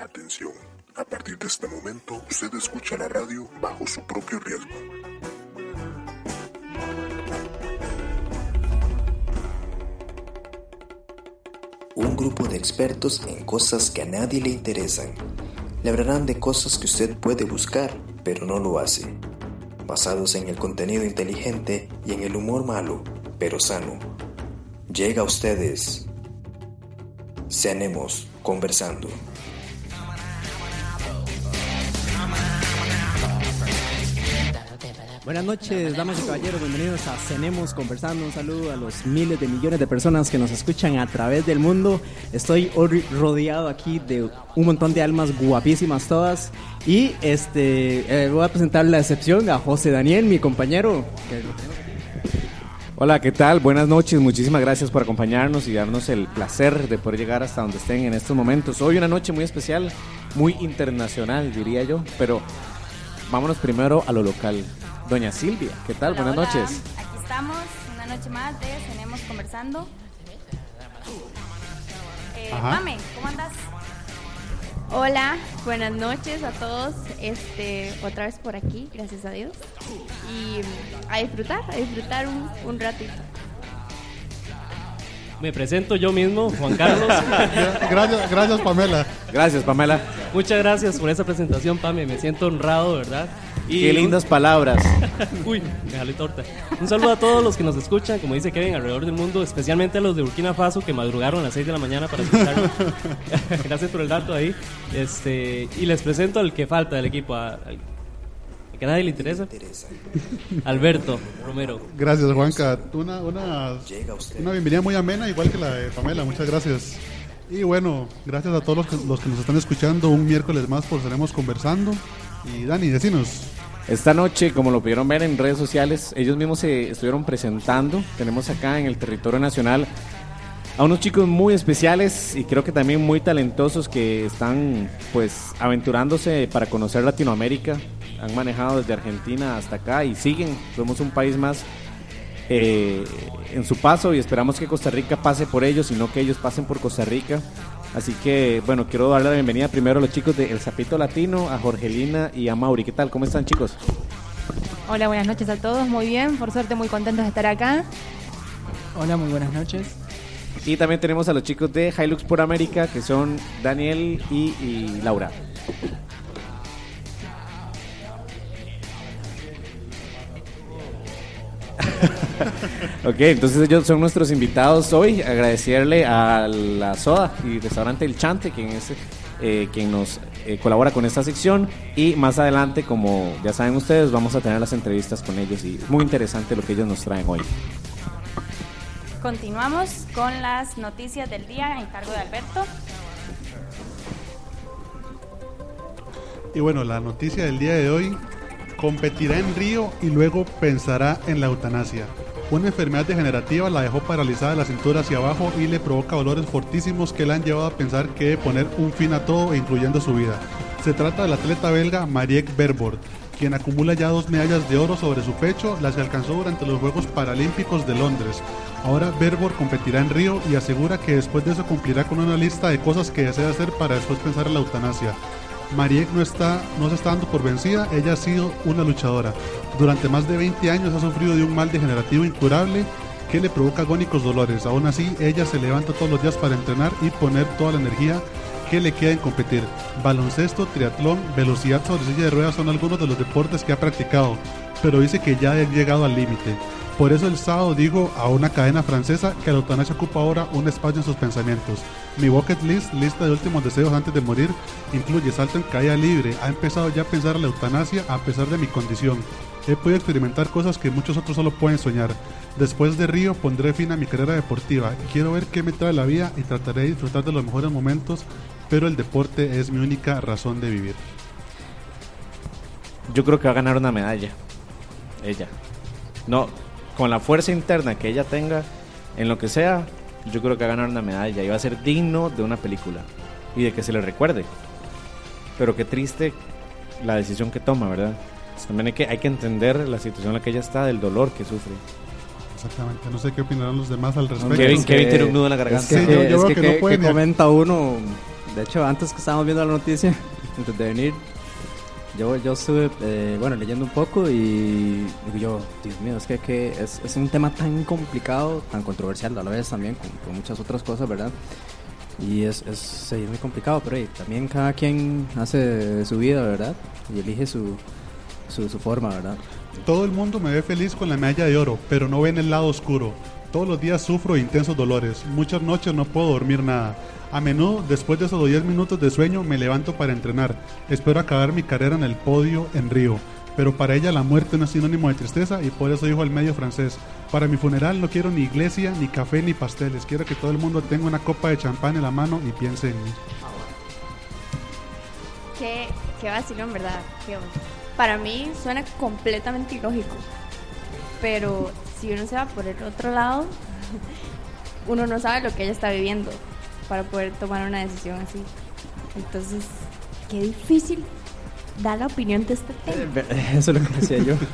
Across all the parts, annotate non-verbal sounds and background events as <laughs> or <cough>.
Atención, a partir de este momento usted escucha la radio bajo su propio riesgo. Un grupo de expertos en cosas que a nadie le interesan. Le hablarán de cosas que usted puede buscar, pero no lo hace. Basados en el contenido inteligente y en el humor malo, pero sano. Llega a ustedes. Cenemos conversando. Buenas noches, damas y caballeros, bienvenidos a Cenemos Conversando. Un saludo a los miles de millones de personas que nos escuchan a través del mundo. Estoy rodeado aquí de un montón de almas guapísimas todas. Y este eh, voy a presentar la excepción a José Daniel, mi compañero. Hola, ¿qué tal? Buenas noches, muchísimas gracias por acompañarnos y darnos el placer de poder llegar hasta donde estén en estos momentos. Hoy una noche muy especial, muy internacional, diría yo, pero vámonos primero a lo local. Doña Silvia, ¿qué tal? Hola, Buenas hola. noches. Aquí estamos, una noche más de Tenemos Conversando. Eh, Ajá. Mame, ¿cómo andas? Hola, buenas noches a todos. Este, otra vez por aquí, gracias a Dios. Y a disfrutar, a disfrutar un, un ratito. Me presento yo mismo, Juan Carlos. <laughs> Gracias, gracias Pamela. Gracias, Pamela. Muchas gracias por esa presentación, Pame. Me siento honrado, ¿verdad? Y Qué lindas palabras. <laughs> Uy, me jalé torta. Un saludo a todos los que nos escuchan, como dice Kevin, alrededor del mundo, especialmente a los de Burkina Faso que madrugaron a las 6 de la mañana para escucharnos. <laughs> <laughs> Gracias por el dato ahí. Este, y les presento al que falta del equipo, a- al que a nadie le interesa, Alberto Romero. Gracias Juanca. Una, una, una bienvenida muy amena, igual que la de Pamela. Muchas gracias. Y bueno, gracias a todos los que, los que nos están escuchando un miércoles más por Estaremos Conversando. Y Dani, decinos. Esta noche, como lo pudieron ver en redes sociales, ellos mismos se estuvieron presentando. Tenemos acá en el territorio nacional a unos chicos muy especiales y creo que también muy talentosos que están pues aventurándose para conocer Latinoamérica. Han manejado desde Argentina hasta acá y siguen. Somos un país más eh, en su paso y esperamos que Costa Rica pase por ellos y no que ellos pasen por Costa Rica. Así que, bueno, quiero darle la bienvenida primero a los chicos de El Zapito Latino, a Jorgelina y a Mauri. ¿Qué tal? ¿Cómo están, chicos? Hola, buenas noches a todos. Muy bien, por suerte muy contentos de estar acá. Hola, muy buenas noches. Y también tenemos a los chicos de Hilux por América, que son Daniel y, y Laura. <laughs> ok, entonces ellos son nuestros invitados hoy. Agradecerle a la Soda y Restaurante El Chante, quien es eh, quien nos eh, colabora con esta sección. Y más adelante, como ya saben ustedes, vamos a tener las entrevistas con ellos y es muy interesante lo que ellos nos traen hoy. Continuamos con las noticias del día en cargo de Alberto. Y bueno, la noticia del día de hoy, competirá en Río y luego pensará en la eutanasia. Una enfermedad degenerativa la dejó paralizada de la cintura hacia abajo y le provoca dolores fortísimos que la han llevado a pensar que debe poner un fin a todo, incluyendo su vida. Se trata del atleta belga Mariek Berbord, quien acumula ya dos medallas de oro sobre su pecho, las que alcanzó durante los Juegos Paralímpicos de Londres. Ahora Berbord competirá en Río y asegura que después de eso cumplirá con una lista de cosas que desea hacer para después pensar en la eutanasia. Mariek no, está, no se está dando por vencida, ella ha sido una luchadora. Durante más de 20 años ha sufrido de un mal degenerativo incurable que le provoca agónicos dolores. Aún así, ella se levanta todos los días para entrenar y poner toda la energía que le queda en competir. Baloncesto, triatlón, velocidad sobre silla de ruedas son algunos de los deportes que ha practicado, pero dice que ya ha llegado al límite. Por eso el sábado dijo a una cadena francesa que la eutanasia ocupa ahora un espacio en sus pensamientos. Mi bucket list, lista de últimos deseos antes de morir, incluye salto en caída libre. Ha empezado ya a pensar en la eutanasia a pesar de mi condición. He podido experimentar cosas que muchos otros solo pueden soñar. Después de Río pondré fin a mi carrera deportiva. Quiero ver qué me trae la vida y trataré de disfrutar de los mejores momentos, pero el deporte es mi única razón de vivir. Yo creo que va a ganar una medalla. Ella. No, con la fuerza interna que ella tenga, en lo que sea, yo creo que va a ganar una medalla y va a ser digno de una película y de que se le recuerde. Pero qué triste la decisión que toma, ¿verdad? También hay que, hay que entender la situación en la que ella está, del dolor que sufre. Exactamente. No sé qué opinarán los demás al respecto. Kevin, Kevin tiene un nudo en la garganta. Sí, yo- yo veo que no puede comenta uno De hecho, antes que estábamos viendo la noticia, <laughs> antes de venir, yo, yo estuve, eh, bueno, leyendo un poco y digo yo, Dios mío, es que, que es, un tema tan complicado, tan controversial a la vez también, con, muchas otras cosas, ¿verdad? Y es, es, es muy complicado, pero también cada quien hace su vida, ¿verdad? Y elige su, su, su forma, ¿verdad? Todo el mundo me ve feliz con la medalla de oro, pero no ven el lado oscuro. Todos los días sufro intensos dolores. Muchas noches no puedo dormir nada. A menudo, después de esos 10 minutos de sueño, me levanto para entrenar. Espero acabar mi carrera en el podio en Río. Pero para ella la muerte no es sinónimo de tristeza y por eso dijo el medio francés, para mi funeral no quiero ni iglesia, ni café, ni pasteles. Quiero que todo el mundo tenga una copa de champán en la mano y piense en mí. Qué, qué vacilón, ¿verdad? Para mí suena completamente ilógico. Pero si uno se va por el otro lado, <laughs> uno no sabe lo que ella está viviendo para poder tomar una decisión así. Entonces, qué difícil dar la opinión de este tema. <laughs> Eso es lo que decía yo. <laughs>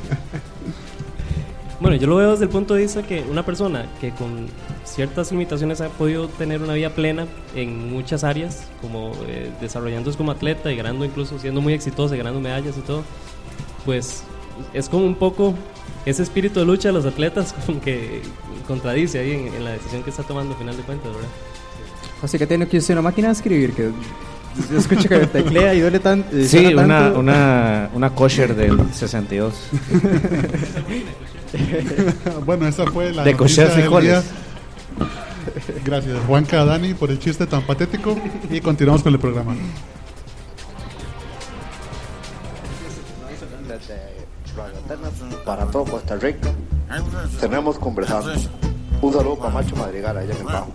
Bueno, yo lo veo desde el punto de vista que una persona que con ciertas limitaciones ha podido tener una vida plena en muchas áreas, como eh, desarrollándose como atleta y ganando incluso siendo muy exitosa y ganando medallas y todo, pues es como un poco ese espíritu de lucha de los atletas <laughs> como que contradice ahí en, en la decisión que está tomando al final de cuentas, ¿verdad? Así que tiene que usted una máquina de escribir que yo escucho que teclea y duele tan, y Sí, suena una, tanto. una, una kosher del 62. <laughs> bueno, esa fue la De del frijoles. Gracias, Juanca Dani, por el chiste tan patético. Y continuamos con el programa. Para todo Costa Rica, tenemos conversando. Un saludo para Macho Madrigal allá en el bajo.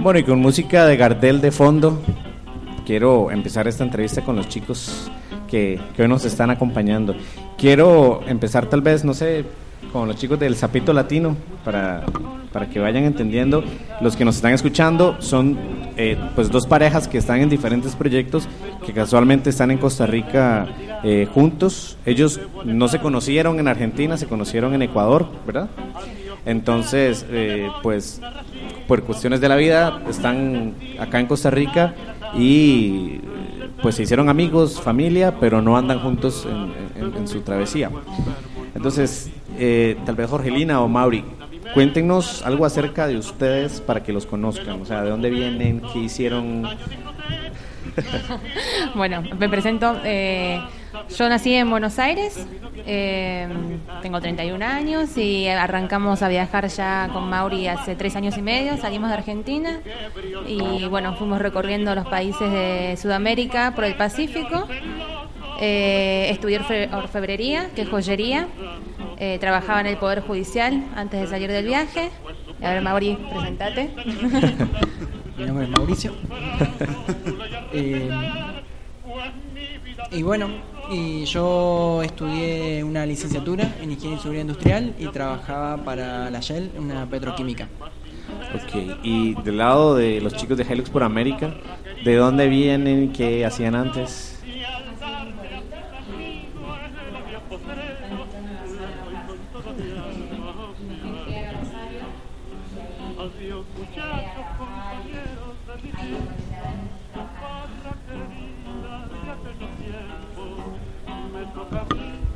Bueno, y con música de Gardel de fondo, quiero empezar esta entrevista con los chicos que, que hoy nos están acompañando. Quiero empezar tal vez, no sé, con los chicos del Zapito Latino, para, para que vayan entendiendo. Los que nos están escuchando son eh, pues dos parejas que están en diferentes proyectos, que casualmente están en Costa Rica eh, juntos. Ellos no se conocieron en Argentina, se conocieron en Ecuador, ¿verdad? Entonces, eh, pues por cuestiones de la vida están acá en Costa Rica y pues se hicieron amigos, familia, pero no andan juntos en, en- en su travesía. Entonces, eh, tal vez Jorgelina o Mauri, cuéntenos algo acerca de ustedes para que los conozcan, o sea, de dónde vienen, qué hicieron. <laughs> Bueno, me presento. eh, yo nací en Buenos Aires, eh, tengo 31 años y arrancamos a viajar ya con Mauri hace tres años y medio. Salimos de Argentina y bueno, fuimos recorriendo los países de Sudamérica por el Pacífico. Eh, estudié orfe- orfebrería, que es joyería. Eh, trabajaba en el Poder Judicial antes de salir del viaje. A ver, Mauri, presentate. Mi nombre es Mauricio. <laughs> Eh, y bueno, y yo estudié una licenciatura en Ingeniería y Seguridad Industrial y trabajaba para la Shell, una petroquímica. Ok, y del lado de los chicos de Hilux por América, ¿de dónde vienen? ¿Qué hacían antes?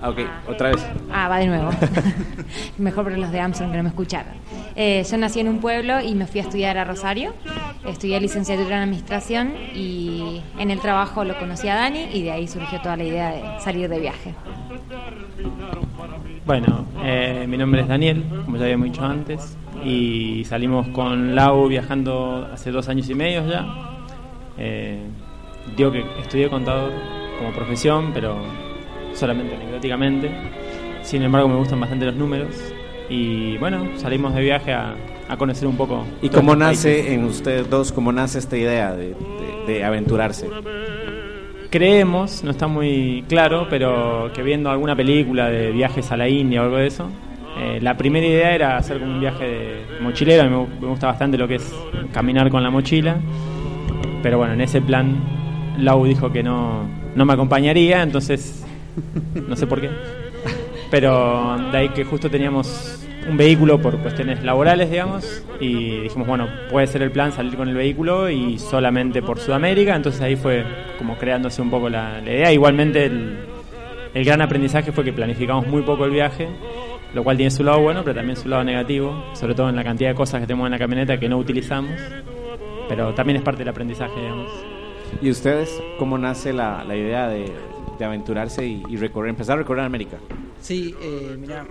Ah, ok, otra vez. Ah, va de nuevo. <laughs> Mejor para los de Amsterdam que no me escucharon. Eh, yo nací en un pueblo y me fui a estudiar a Rosario. Estudié licenciatura en administración y en el trabajo lo conocí a Dani y de ahí surgió toda la idea de salir de viaje. Bueno, eh, mi nombre es Daniel, como ya habíamos dicho antes, y salimos con Lau viajando hace dos años y medio ya. Eh, digo que estudié contador como profesión, pero solamente anecdóticamente. Sin embargo, me gustan bastante los números. Y bueno, salimos de viaje a, a conocer un poco. ¿Y cómo nace en ustedes dos, cómo nace esta idea de, de- de aventurarse? Creemos, no está muy claro, pero que viendo alguna película de viajes a la India o algo de eso, eh, la primera idea era hacer como un viaje de mochilero. A mí me gusta bastante lo que es caminar con la mochila. Pero bueno, en ese plan, Lau dijo que no, no me acompañaría, entonces no sé por qué. Pero de ahí que justo teníamos un vehículo por cuestiones laborales, digamos, y dijimos, bueno, puede ser el plan salir con el vehículo y solamente por Sudamérica, entonces ahí fue como creándose un poco la, la idea. Igualmente el, el gran aprendizaje fue que planificamos muy poco el viaje, lo cual tiene su lado bueno, pero también su lado negativo, sobre todo en la cantidad de cosas que tenemos en la camioneta que no utilizamos, pero también es parte del aprendizaje, digamos. ¿Y ustedes cómo nace la, la idea de, de aventurarse y, y recorrer, empezar a recorrer América? Sí, eh, mira,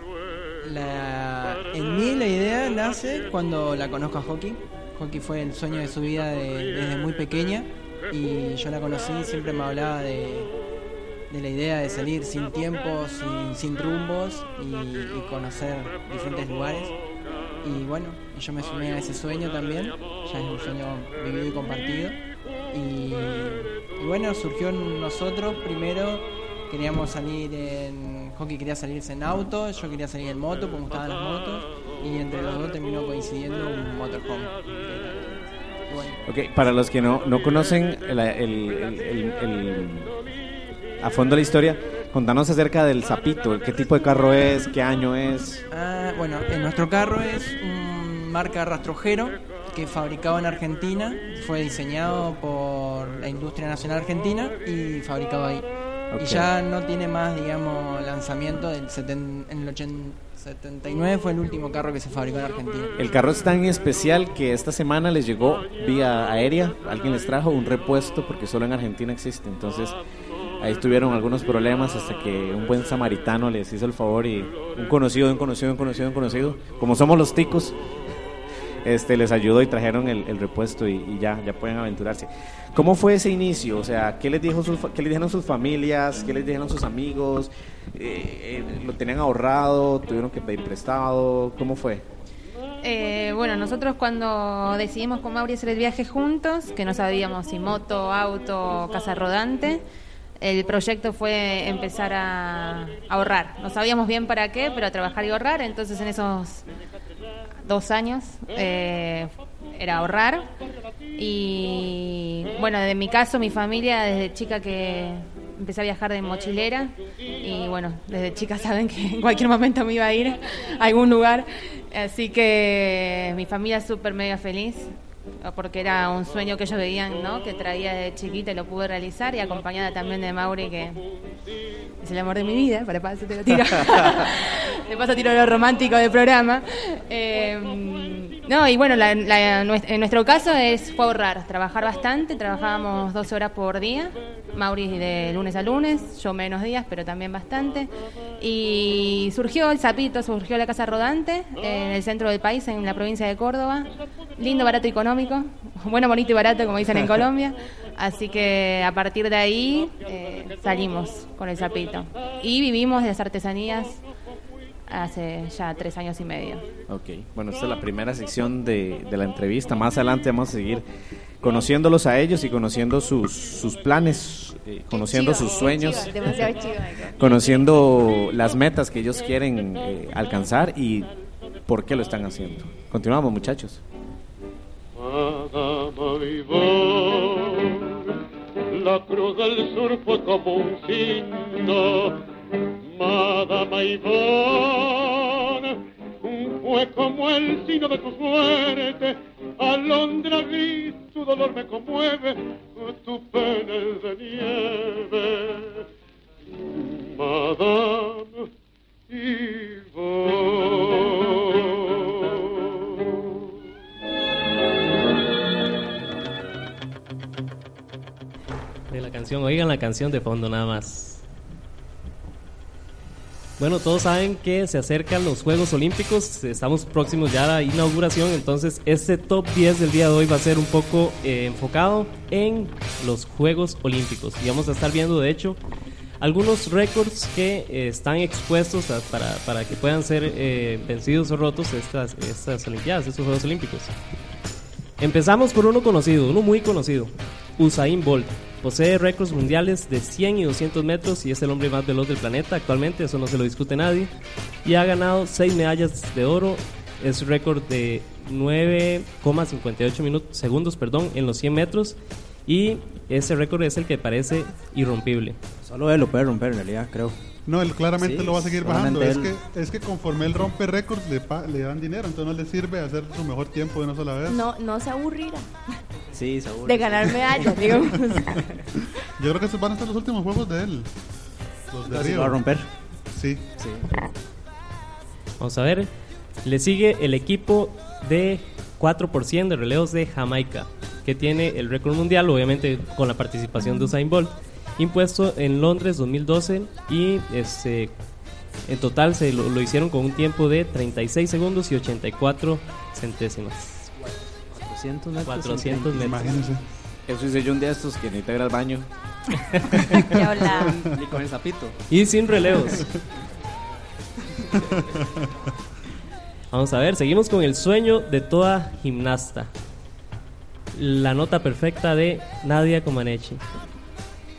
la, en mí la idea nace cuando la conozco a Hockey. Hockey fue el sueño de su vida de- desde muy pequeña y yo la conocí siempre me hablaba de, de la idea de salir sin tiempo, sin, sin rumbos y, y conocer diferentes lugares. Y bueno, yo me sumé a ese sueño también, ya es un sueño vivido y compartido. Y, y bueno, surgió en nosotros primero, queríamos salir en. Hockey quería salirse en auto, yo quería salir en moto, porque me gustaban las motos, y entre los dos terminó coincidiendo un motorhome. Bueno, Ok, para los que no, no conocen el, el- el- el- el- a fondo la historia, contanos acerca del Zapito, qué tipo de carro es, qué año es. Ah, bueno, en nuestro carro es un marca rastrojero que fabricado en Argentina, fue diseñado por la industria nacional argentina y fabricado ahí. Ok. Y ya no tiene más, digamos, lanzamiento del seten- en el 80 79 fue el último carro que se fabricó en Argentina. El carro es tan especial que esta semana les llegó vía aérea, alguien les trajo un repuesto porque solo en Argentina existe, entonces ahí tuvieron algunos problemas hasta que un buen samaritano les hizo el favor y un conocido, un conocido, un conocido, un conocido, como somos los ticos, este les ayudó y trajeron el, repuesto y, ya, ya pueden aventurarse. ¿Cómo fue ese inicio? O sea, ¿qué les, dijo sus, qué les dijeron sus familias? ¿Qué les dijeron sus amigos? Eh, eh, ¿Lo tenían ahorrado? ¿Tuvieron que pedir prestado? ¿Cómo fue? Eh, bueno, nosotros cuando decidimos con Mauri hacer el viaje juntos, que no sabíamos si moto, auto, casa rodante, el proyecto fue empezar a ahorrar. No sabíamos bien para qué, pero a trabajar y ahorrar. Entonces en esos dos años eh, era ahorrar. Y bueno, de mi caso, mi familia, desde chica que empecé a viajar de mochilera y bueno, desde chica <laughs> saben que en cualquier momento me iba a ir a algún lugar. Así que mi familia súper mega feliz porque era un sueño que ellos veían, ¿no? Que traía de chiquita y lo pude realizar y acompañada también de Mauri que es el amor de mi vida, para paso te lo tiro. <laughs> de paso tiro lo romántico del programa. Eh, no, y bueno, la- la- en nuestro caso es fue ahorrar, trabajar bastante, trabajábamos 12 horas por día, Mauri de lunes a lunes, yo menos días, pero también bastante. Y surgió el Zapito, surgió la Casa Rodante en el centro del país, en la provincia de Córdoba. Lindo, barato y económico. <laughs> Bueno, bonito y barato, como dicen en <laughs> Colombia. Así que a partir de ahí eh, salimos con el Zapito. Y vivimos de las artesanías hace ya tres años y medio. Ok, bueno, esta es la primera sección de, de la entrevista. Más adelante vamos a seguir conociéndolos a ellos y conociendo sus, sus planes, eh, conociendo sus sueños, <laughs> conociendo las metas que ellos quieren eh, alcanzar y por qué lo están haciendo. Continuamos, muchachos. La cruz del sur fue como un signo. Madama Ivonne, fue como el signo de tu suerte. Alondra gris, tu dolor me conmueve, tu pena es de nieve. Madame de la canción. Oigan la canción de fondo nada más. Bueno, todos saben que se acercan los Juegos Olímpicos, estamos próximos ya a la inauguración, entonces este top 10 del día de hoy va a ser un poco eh, enfocado en los Juegos Olímpicos. Y vamos a estar viendo, de hecho, algunos récords que eh, están expuestos para, para que puedan ser eh, vencidos o rotos estas, estas Olimpiadas, estos Juegos Olímpicos. Empezamos por uno conocido, uno muy conocido, Usain Bolt. Posee récords mundiales de 100 y 200 metros y es el hombre más veloz del planeta actualmente, eso no se lo discute nadie. Y ha ganado 6 medallas de oro, es récord de 9,58 minutos, segundos perdón, en los 100 metros y ese récord es el que parece irrompible. Solo él lo puede romper en realidad, creo. No, él claramente Sí, lo va a seguir bajando. Es él. que, es que conforme él rompe récords, le, le dan dinero. Entonces no le sirve hacer su mejor tiempo de una sola vez. No, no se aburrirá Sí, seguro. de ganar medallas, digamos. Yo creo que esos van a ser los últimos juegos de él. Los de Entonces Río. va a romper. Sí. Sí. Vamos a ver. Le sigue el equipo de 4 por 100 de relevos de Jamaica, que tiene el récord mundial, obviamente con la participación de Usain Bolt, impuesto en Londres 2012 y este, en total se lo, lo hicieron con un tiempo de 36 segundos y 84 centésimas. 400 metros. 400 metros. Imagínense. Eso hice yo un día estos que necesita ir al baño. <laughs> Ya hola. Y con el zapito. Y sin relevos. Vamos a ver, seguimos con el sueño de toda gimnasta. La nota perfecta de Nadia Comaneci.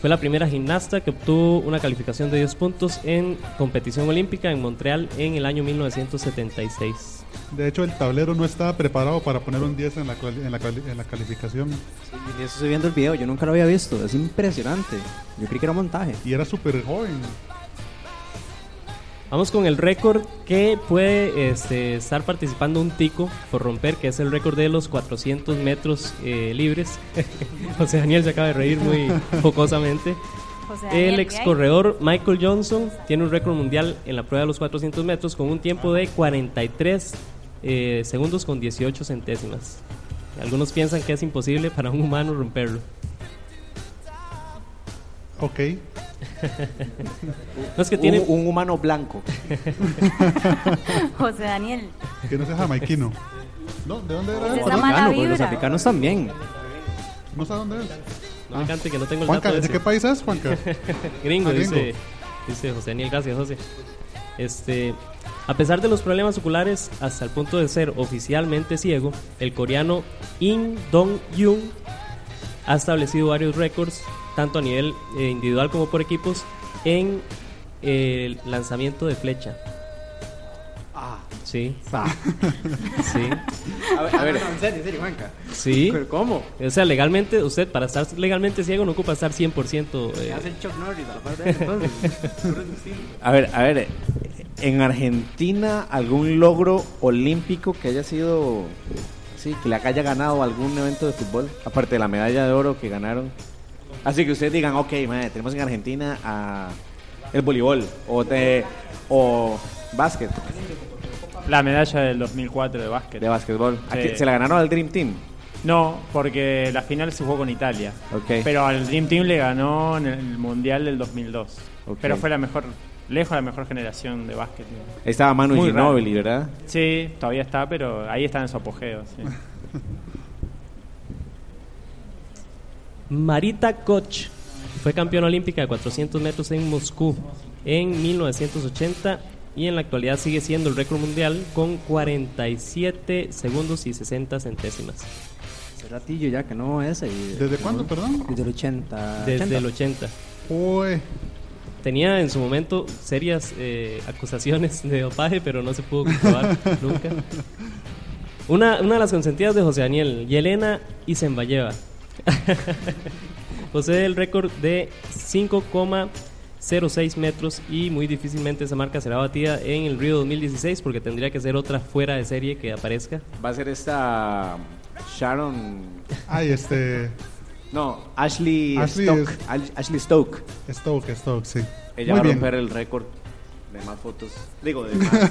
Fue la primera gimnasta que obtuvo una calificación de 10 puntos en competición olímpica en Montreal en el año 1976. De hecho, el tablero no estaba preparado para poner un 10 en la, cuali- en la, cali- en la calificación. Sí, y eso estoy viendo el video, yo nunca lo había visto. Es impresionante. Yo creí que era montaje. Y era súper joven. Vamos con el récord que puede este, estar participando un tico por romper, que es el récord de los 400 metros eh, libres. <laughs> José Daniel se acaba de reír muy <laughs> jocosamente. El ¿qué ex corredor Michael Johnson tiene un récord mundial en la prueba de los 400 metros con un tiempo de 43 eh, segundos con 18 centésimas. Algunos piensan que es imposible para un humano romperlo. Ok. <laughs> No es que tiene... Un, un humano blanco. <laughs> José Daniel. Que no sea jamaiquino. No, ¿de dónde era Africano, porque los africanos también. No sé dónde es. No me cante que no tengo el Juanca, dato ¿de ese. qué país es, Juanca? <laughs> gringo, Ah, dice, dice José Daniel, gracias José. Este, a pesar de los problemas oculares, hasta el punto de ser oficialmente ciego, el coreano In Dong-yoon ha establecido varios récords, tanto a nivel eh, individual como por equipos, en el lanzamiento de flecha. Ah. Sí. Ah. <laughs> Sí. A ver, a ver. en serio, en serio, Juanca. Sí. ¿Pero cómo? O sea, legalmente, usted para estar legalmente ciego no ocupa estar 100%. ¿Qué eh, hace el Chuck Norris a la par de él, <laughs> entonces? A ver, a ver. En Argentina, algún logro olímpico que haya sido. Sí, que le haya ganado algún evento de fútbol, aparte de la medalla de oro que ganaron. Así que ustedes digan, ok, madre, tenemos en Argentina a el voleibol o, de, o básquet, La medalla del 2004 de básquet. de básquetbol. ¿A Sí. quién- ¿Se la ganaron al Dream Team? No, porque la final se jugó con Italia. Pero al Dream Team le ganó en el Mundial del 2002. Ok. Pero fue la mejor, lejos la mejor generación de básquet. Ahí estaba Manu Muy raro. Ginóbili, ¿verdad? Sí, todavía está, pero ahí está en su apogeo. sí. <laughs> Marita Koch fue campeona olímpica de 400 metros en Moscú en 1980 y en la actualidad sigue siendo el récord mundial con 47 segundos y 60 centésimas. Hace ratillo ya que no ese. y- ¿Desde cuándo, perdón? Desde el 80. Desde 80. el 80. Uy. Tenía en su momento serias eh, acusaciones de dopaje, pero no se pudo comprobar <laughs> nunca. Una, una de las consentidas de José Daniel, Yelena Isenbayeva, <laughs> posee el récord de 5,06 metros y muy difícilmente esa marca será batida en el Río 2016 porque tendría que ser otra fuera de serie que aparezca. Va a ser esta Sharon. Ay, este. No, Ashley, Ashley Stoke. es- Ash- Ashley Stoke. Stoke, Stoke, sí. Ella Muy va a bien. romper el récord de más fotos. Digo, de <laughs> más.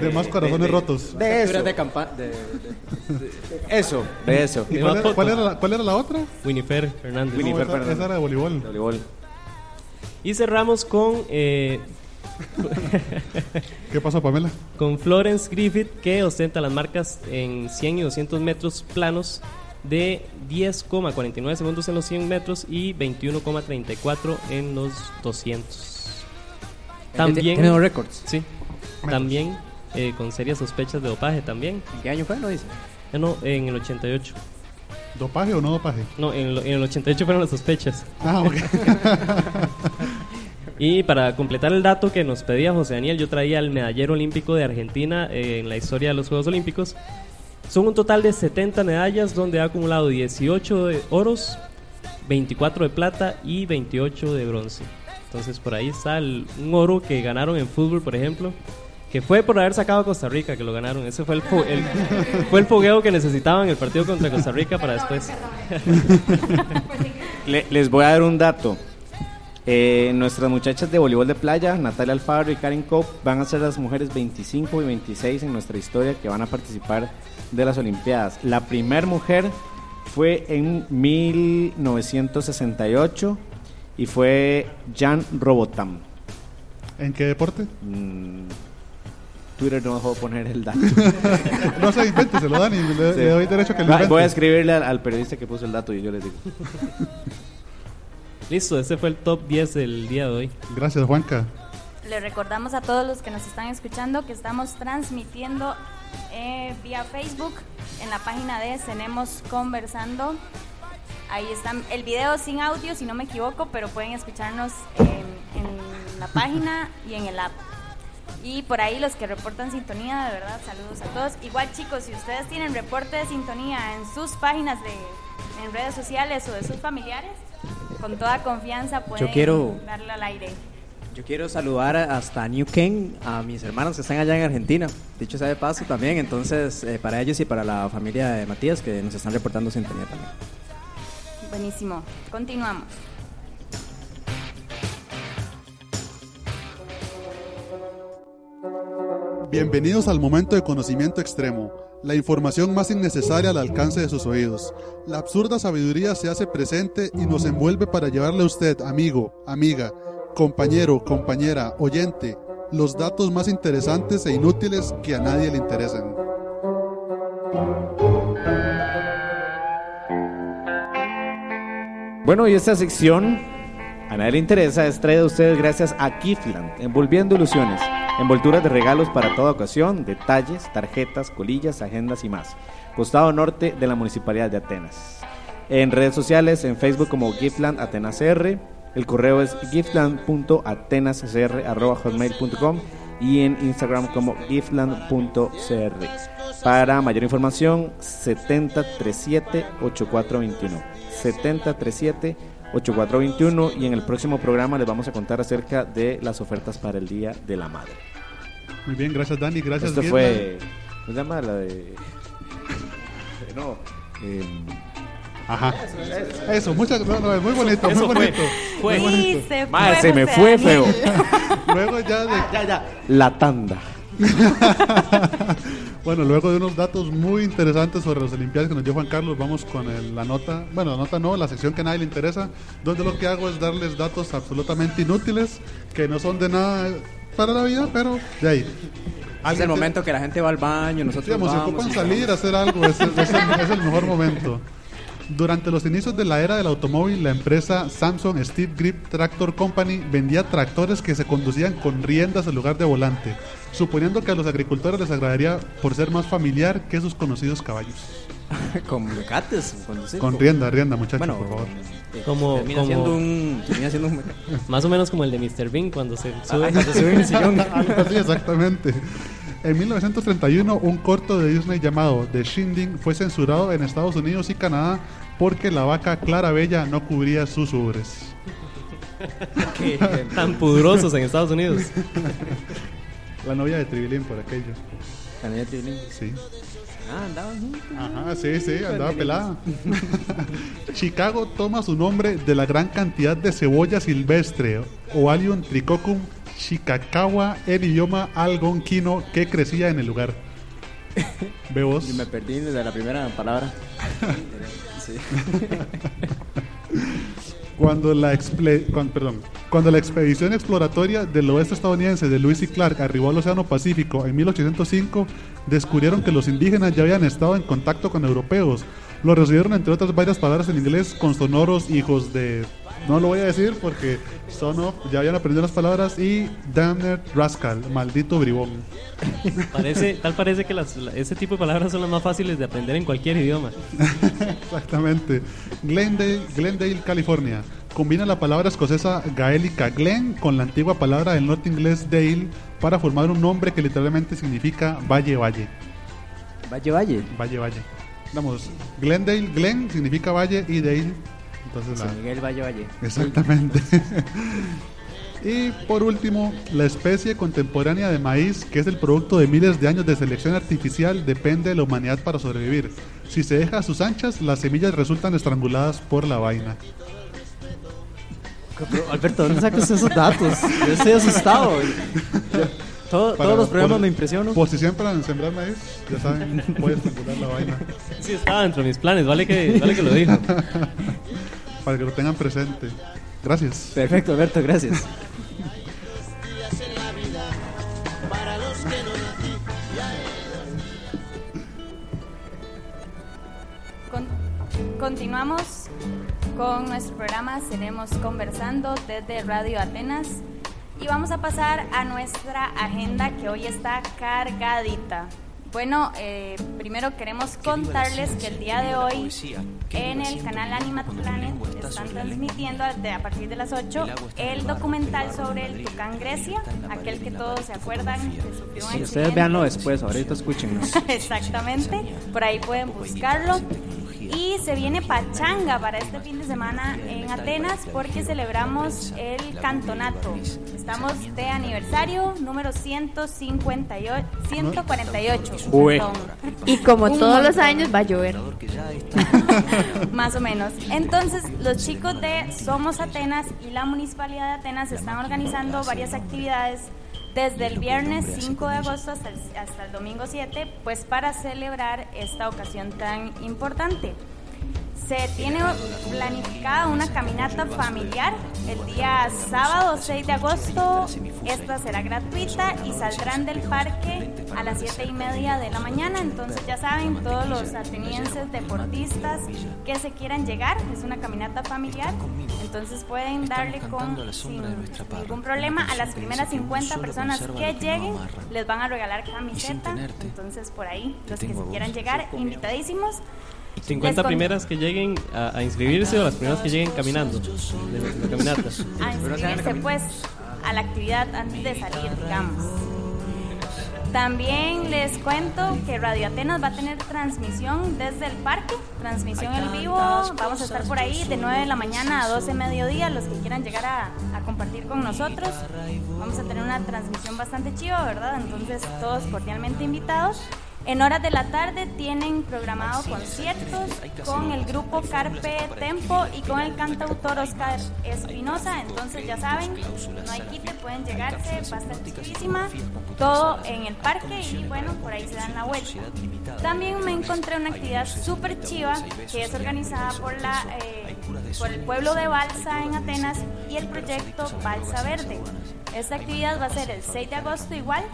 De más corazones rotos. De eso. Capturas de campa- de- de- Eso, de eso. ¿Y De cuál era, cuál era la, cuál era la otra? Winifred Fernández. No, Winifred esa, Fernández. esa era de voleibol. Voleibol. Y cerramos con eh, <laughs> ¿Qué pasó, Pamela? con Florence Griffith, que ostenta las marcas en 100 y 200 metros planos de 10,49 segundos en los 100 metros y 21,34 en los 200. También, Tiene dos récords. sí, también eh, con serias sospechas de dopaje también. ¿En qué año fue? No dice. Eh, no, en el 88. ¿Dopaje o no dopaje? No, en, lo- en el 88 fueron las sospechas. Ah, ok. <laughs> Y para completar el dato que nos pedía José Daniel, yo traía el medallero olímpico de Argentina eh, en la historia de los Juegos Olímpicos. Son un total de 70 medallas donde ha acumulado 18 de oros, 24 de plata y 28 de bronce. Entonces por ahí está el- un oro que ganaron en fútbol, por ejemplo, que fue por haber sacado a Costa Rica que lo ganaron. Ese fue el, el- fue el fogueo que necesitaban el partido contra Costa Rica para después. <laughs> Le- les voy a dar un dato. Eh, nuestras muchachas de voleibol de playa, Natalia Alfaro y Karen Cope, van a ser las mujeres 25 y 26 en nuestra historia que van a participar de las Olimpiadas. La primer mujer fue en 1968 y fue Jan Robotam. ¿En qué deporte? Mm, Twitter no dejó poner el dato. <laughs> no se invente, se lo dan y le, Sí. le doy derecho a que lo invente. Voy a escribirle al, al periodista que puso el dato y yo les digo. <laughs> Listo, ese fue el top 10 del día de hoy. Gracias, Juanca. Le recordamos a todos los que nos están escuchando que estamos transmitiendo eh, vía Facebook en la página de Cenemos Conversando. Ahí está el video sin audio, si no me equivoco, pero pueden escucharnos en, en la <laughs> página y en el app. Y por ahí los que reportan sintonía, de verdad, saludos a todos. Igual chicos, si ustedes tienen reporte de sintonía en sus páginas de en redes sociales o de sus familiares, con toda confianza pueden quiero- darle al aire. Yo quiero saludar hasta New Ken, a mis hermanos que están allá en Argentina. Dicho sea de paso también, entonces eh, para ellos y para la familia de Matías que nos están reportando sintonía también. Buenísimo. Continuamos. Bienvenidos al momento de conocimiento extremo, la información más innecesaria al alcance de sus oídos. La absurda sabiduría se hace presente y nos envuelve para llevarle a usted, amigo, amiga, compañero, compañera, oyente, los datos más interesantes e inútiles que a nadie le interesen. Bueno, y esta sección a nadie le interesa es traída a ustedes gracias a Giftland, envolviendo ilusiones, envolturas de regalos para toda ocasión, detalles, tarjetas, colillas, agendas y más. Costado norte de la Municipalidad de Atenas. En redes sociales, en Facebook como Giftland Atenas CR, el correo es giftland.atenascr.com y en Instagram como giftland.cr. Para mayor información, 7037-8421. 7037-8421 y en el próximo programa les vamos a contar acerca de las ofertas para el Día de la Madre. Muy bien, gracias Dani, gracias Esto fue... ¿Cómo se llama? La de... No. Ajá. Eso, muchas no, no, muy bonito, Eso muy bonito. Fue. Muy bonito. Sí, se Madre, fue, se me fue Daniel. <laughs> Luego ya de ya, ya. La tanda. <laughs> Bueno, luego de unos datos muy interesantes sobre las Olimpiadas que nos dio Juan Carlos, vamos con el- la nota, bueno, la nota no, la sección que a nadie le interesa, donde lo que hago es darles datos absolutamente inútiles, que no son de nada para la vida, pero de ahí. Es el momento que la gente va al baño, nosotros Digamos, vamos. ocupan y- salir a hacer algo, es, el- es el, es el mejor momento. Durante los inicios de la era del automóvil, la empresa Samsung Steve Grip Tractor Company vendía tractores que se conducían con riendas en lugar de volante, suponiendo que a los agricultores les agradaría por ser más familiar que sus conocidos caballos. <laughs> con mecates, conducir. Con rienda, rienda, muchachos, Bueno, por favor. eh, Como, termina como- siendo un, termina siendo un <laughs> Más o menos como el de Mr. Bean cuando se sube. Ah, cuando se sube en el sillón. <laughs> Así, exactamente. En 1931, un corto de Disney llamado The Shindig fue censurado en Estados Unidos y Canadá porque la vaca Clara Bella no cubría sus ubres. Que tan pudrosos en Estados Unidos. La novia de Tribilín por aquello. La novia de Tribilín. Sí. Ah, andaban juntos. Ajá, sí, sí, andaba pelada. <laughs> Chicago toma su nombre de la gran cantidad de cebolla silvestre, Oalium trichocum chicakawa, el idioma algonquino que crecía en el lugar. <laughs> ¿Ve vos? Y me perdí desde la primera palabra. <laughs> Sí. Cuando la, perdón, cuando la expedición exploratoria del oeste estadounidense de Lewis y Clark arribó al Océano Pacífico en 1805, descubrieron que los indígenas ya habían estado en contacto con europeos. Lo recibieron, entre otras varias palabras en inglés, con sonoros hijos de... No lo voy a decir porque son of, ya habían aprendido las palabras y damned rascal, maldito bribón. <laughs> Parece, tal parece que las- ese tipo de palabras son las más fáciles de aprender en cualquier idioma. <laughs> Exactamente. Glendale, Glendale, California. Combina la palabra escocesa gaélica Glen con la antigua palabra del norte inglés Dale para formar un nombre que literalmente significa valle, valle. Valle, valle. Valle, valle. Vamos, Glendale, Glen significa valle y Dale. Entonces la- San Miguel Valle, Valle. Exactamente. <laughs> Y por último, la especie contemporánea de maíz, que es el producto de miles de años de selección artificial, depende de la humanidad para sobrevivir. Si se deja a sus anchas, las semillas resultan estranguladas por la vaina. Pero, Alberto, ¿dónde sacas esos datos? Yo estoy asustado. Todo- Para- todos los programas por- me impresionan. Por si siempre van a sembrar maíz, ya saben, puede estrangular la vaina. Sí, estaba dentro de mis planes, vale que, vale que lo dijo. <laughs> Para que lo tengan presente. Gracias. Perfecto, Alberto, gracias. <laughs> Con- continuamos con nuestro programa Seremos Conversando desde Radio Atenas y vamos a pasar a nuestra agenda que hoy está cargadita. Bueno, eh, primero queremos contarles que el día de hoy en el canal Animat Planet están transmitiendo a partir de las 8 el documental sobre el Tucán Grecia, aquel que todos se acuerdan que sufrió un ustedes véanlo después, ahorita escúchennos. <laughs> Exactamente, por ahí pueden buscarlo. Y se viene pachanga para este fin de semana en Atenas porque celebramos el cantonato. Estamos de aniversario número 158, 148. Ué. perdón. Y como Un todos los años va a llover. <laughs> Más o menos. Entonces, los chicos de Somos Atenas y la Municipalidad de Atenas están organizando varias actividades desde el viernes 5 de agosto hasta el, hasta el domingo 7, pues para celebrar esta ocasión tan importante. Se tiene planificada una caminata familiar el día sábado 6 de agosto. Esta será gratuita y saldrán del parque a las 7 y media de la mañana. Entonces ya saben, todos los atenienses deportistas que se quieran llegar, es una caminata familiar. Entonces pueden darle con sin ningún problema. A las primeras 50 personas que lleguen les van a regalar camiseta. Entonces por ahí, los que se quieran llegar, invitadísimos. 50 Les con- primeras que lleguen a, a inscribirse o las primeras que lleguen caminando de la, de la caminata. a inscribirse pues a la actividad antes de salir, digamos. También les cuento que Radio Atenas va a tener transmisión desde el parque, transmisión en vivo. Vamos a estar por ahí de 9 de la mañana a 12 de mediodía, los que quieran llegar a, a compartir con nosotros. Vamos a tener una transmisión bastante chiva, ¿verdad? Entonces todos cordialmente invitados. En horas de la tarde tienen programado conciertos con el grupo Carpe Tempo y con el cantautor Oscar Espinosa. Entonces ya saben, no hay quite, pueden llegarse, va a estar chiquísima. Todo en el parque y bueno, por ahí se dan la vuelta. También me encontré una actividad súper chiva que es organizada por, la, eh, por el pueblo de Balsa en Atenas y el proyecto Balsa Verde. Esta actividad va a ser el 6 de agosto igual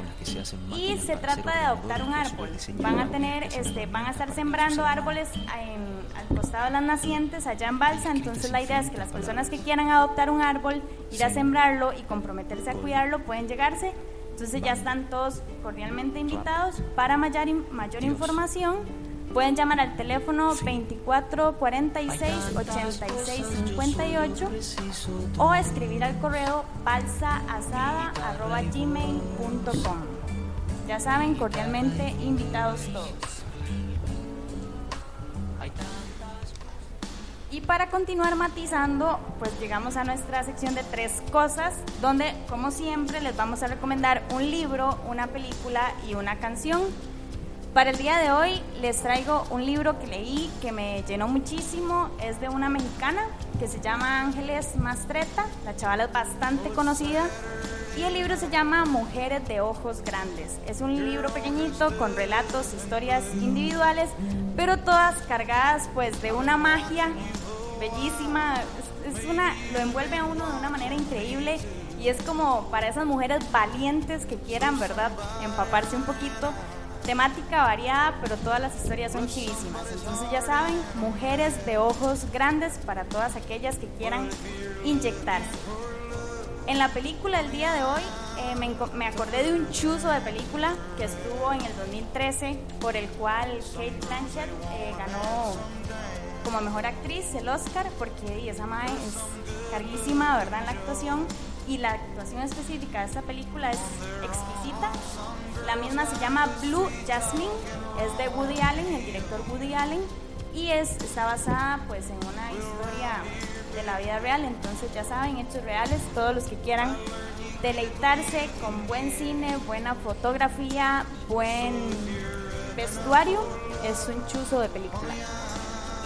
y se trata de adoptar un árbol. Van a tener, este, van a estar sembrando árboles en- al costado de las nacientes allá en Balsa. Entonces la idea es que las personas que quieran adoptar un árbol, ir a sembrarlo y comprometerse a cuidarlo, pueden llegarse. Entonces ya están todos cordialmente invitados. Para mayor, mayor información, pueden llamar al teléfono 24 46 86 58 o escribir al correo balsaasada.gmail.com. Ya saben, cordialmente invitados todos. Y para continuar matizando, pues llegamos a nuestra sección de tres cosas, donde como siempre les vamos a recomendar un libro, una película y una canción. Para el día de hoy les traigo un libro que leí que me llenó muchísimo. Es de una mexicana que se llama Ángeles Mastreta. La chavala es bastante conocida. Y el libro se llama Mujeres de Ojos Grandes. Es un libro pequeñito con relatos, historias individuales, pero todas cargadas pues de una magia bellísima. Es, una, lo envuelve a uno de una manera increíble y es como para esas mujeres valientes que quieran, ¿verdad? Empaparse un poquito temática variada, pero todas las historias son chivísimas. Entonces ya saben, mujeres de ojos grandes para todas aquellas que quieran inyectarse. En la película el día de hoy eh, me, acordé de un chuzo de película que estuvo en el 2013 por el cual Kate Blanchett eh, ganó como mejor actriz el Oscar porque y esa mae es carguísima, ¿verdad? En la actuación y la actuación específica de esta película es exquisita. La misma se llama Blue Jasmine, es de Woody Allen, el director Woody Allen y es, está basada pues en una historia de la vida real. Entonces ya saben, hechos reales, todos los que quieran deleitarse con buen cine, buena fotografía, buen vestuario, es un chuzo de película.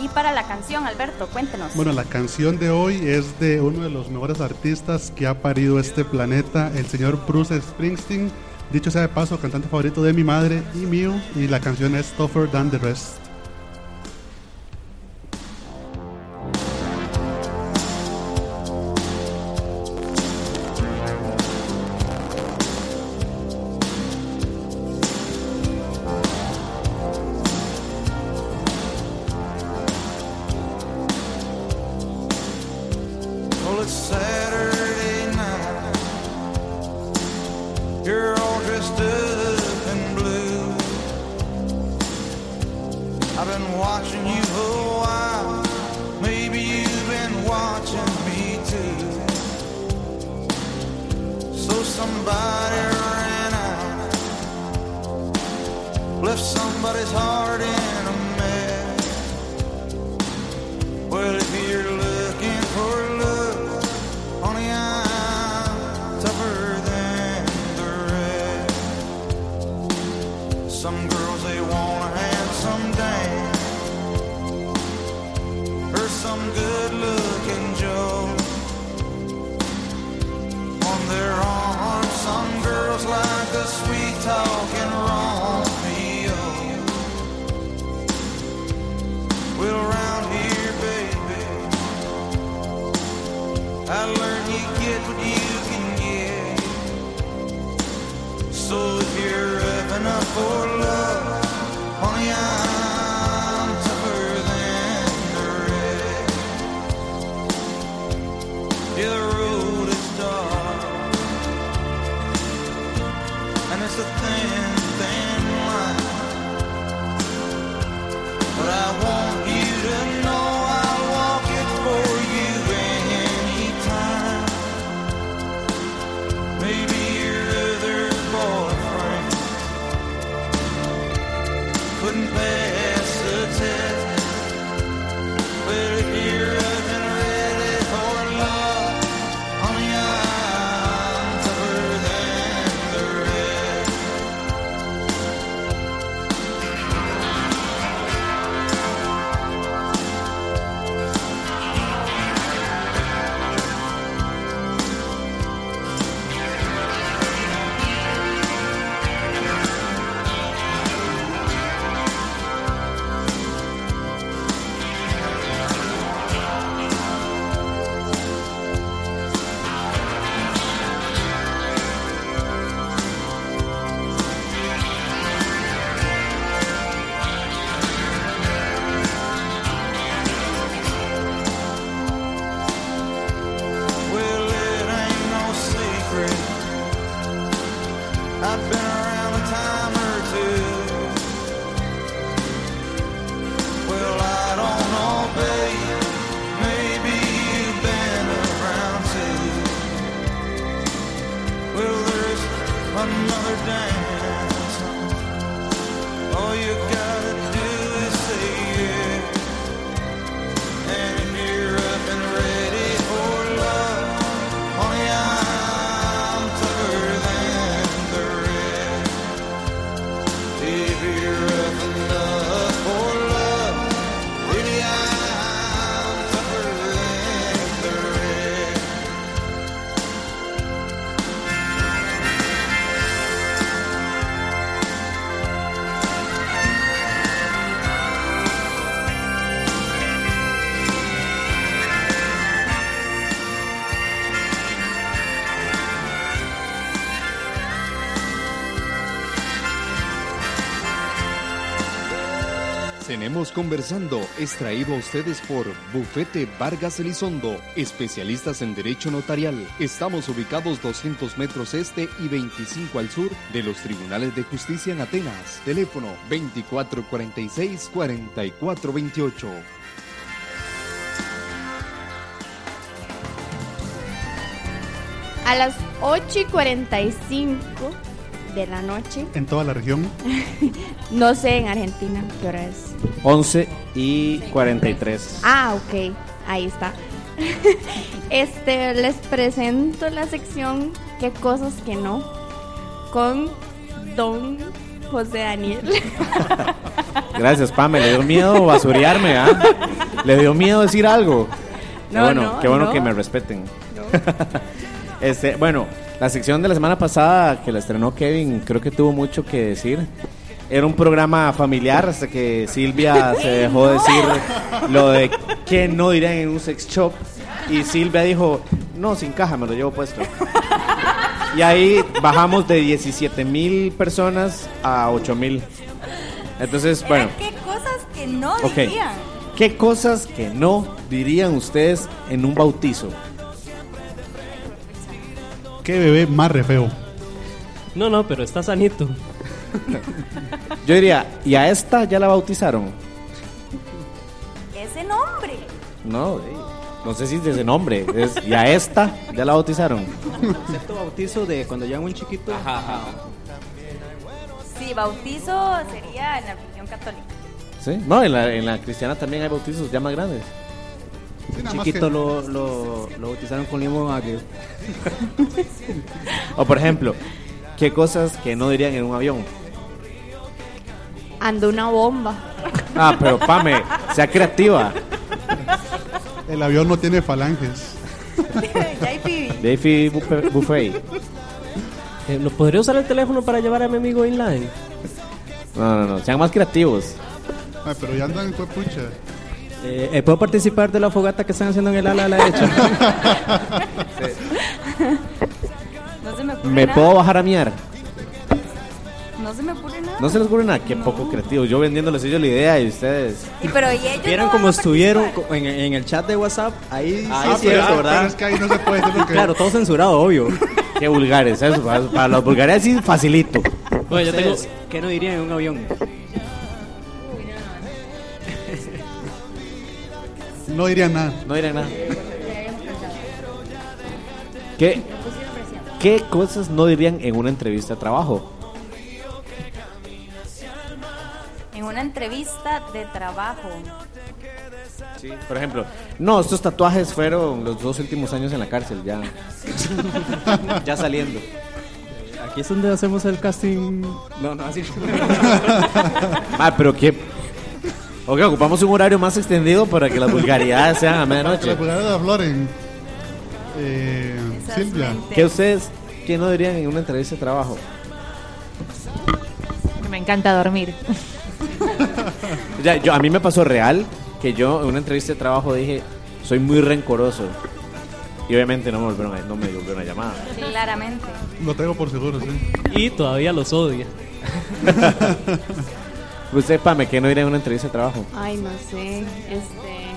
Y para la canción, Alberto, cuéntenos. Bueno, la canción de hoy es de uno de los mejores artistas que ha parido este planeta, el señor Bruce Springsteen. Dicho sea de paso, cantante favorito de mi madre y mío, y la canción es Tougher Than the Rest. I learned you get what you can get. So if you're revving up for Conversando, es traído a ustedes por Bufete Vargas Elizondo, especialistas en derecho notarial. Estamos ubicados 200 metros este y 25 al sur de los Tribunales de Justicia en Atenas. Teléfono 2446-4428. A las 8 y 45 de la noche, En toda la región. <laughs> no sé en Argentina qué hora es. 11 y 43. Ah, ok, ahí está. <laughs> Este, les presento la sección ¿Qué cosas que no? Con Don José Daniel. <laughs> Gracias, Pame. Le dio miedo basurearme, ¿ah? Le dio miedo decir algo. Qué No, bueno, no, qué bueno no. que me respeten. este, bueno, la sección de la semana pasada que la estrenó Kevin, creo que tuvo mucho que decir. Era un programa familiar hasta que Silvia se <laughs> dejó decir lo de que no dirían en un sex shop. Y Silvia dijo, no, sin caja, me lo llevo puesto. <laughs> Y ahí bajamos de 17 mil personas a 8 mil. Entonces, bueno. ¿Qué cosas que no Ok. dirían? ¿Qué cosas que no dirían ustedes en un bautizo? ¿Qué bebé más re feo? No, no, pero está sanito. Yo diría, ¿y a esta ya la bautizaron? Ese nombre. No, no sé si es de ese nombre. Es, ¿Y a esta ya la bautizaron? Excepto bautizo de cuando llegan un chiquito. Sí, bautizo sería en la religión católica. ¿Sí? No, en la, en la cristiana también hay bautizos ya más grandes. Más Chiquito que- lo, lo, lo bautizaron con limón agrio. <laughs> O por ejemplo, ¿qué cosas que no dirían en un avión? Ando una bomba. Ah, pero Pame, sea creativa. El avión no tiene falanges. <laughs> Davey Buffet. Buffet. Eh, ¿No podría usar el teléfono para llevar a mi amigo Bin Laden? No, no, no, sean más creativos. Ay, pero ya andan fue pucha. Eh, eh, ¿Puedo participar de la fogata que están haciendo en el ala a la derecha? <laughs> No se me ocurre ¿Me nada. puedo bajar a miar? No se me ocurre nada. No se les ocurre nada, qué poco creativo. Yo vendiéndoles ellos la idea y ustedes. Y pero ¿y ellos ¿Vieron no cómo a estuvieron co- en, en el chat de WhatsApp? Ahí sí Ah, pero- cierto, ¿verdad? pero es que ahí no se puede decir lo que- Claro, todo censurado, obvio. Qué vulgares, eso. Para, para los vulgares sí, facilito. Bueno, yo tengo, ¿Qué no dirían en un avión? No diría nada. No dirán nada. ¿Qué, ¿Qué cosas no dirían en una entrevista de trabajo? En una entrevista de trabajo. Por ejemplo, no, estos tatuajes fueron los dos últimos años en la cárcel, ya. <laughs> ya saliendo. Aquí es donde hacemos el casting. No, no, así. Ah, pero qué. Ok, ocupamos un horario más extendido para que las vulgaridades <laughs> sean a medianoche. la vulgaridad de Floren. Eh, Silvia. ¿Qué ustedes, qué no dirían en una entrevista de trabajo? Me encanta dormir. <laughs> Ya, yo, a mí me pasó real que yo en una entrevista de trabajo dije, soy muy rencoroso. Y obviamente no me volvieron a, no me volvieron a llamar. Claramente. Lo tengo por seguro, sí. y todavía los odia. <laughs> Usted, Pame, ¿qué no diría en una entrevista de trabajo? Ay, no sé. Este.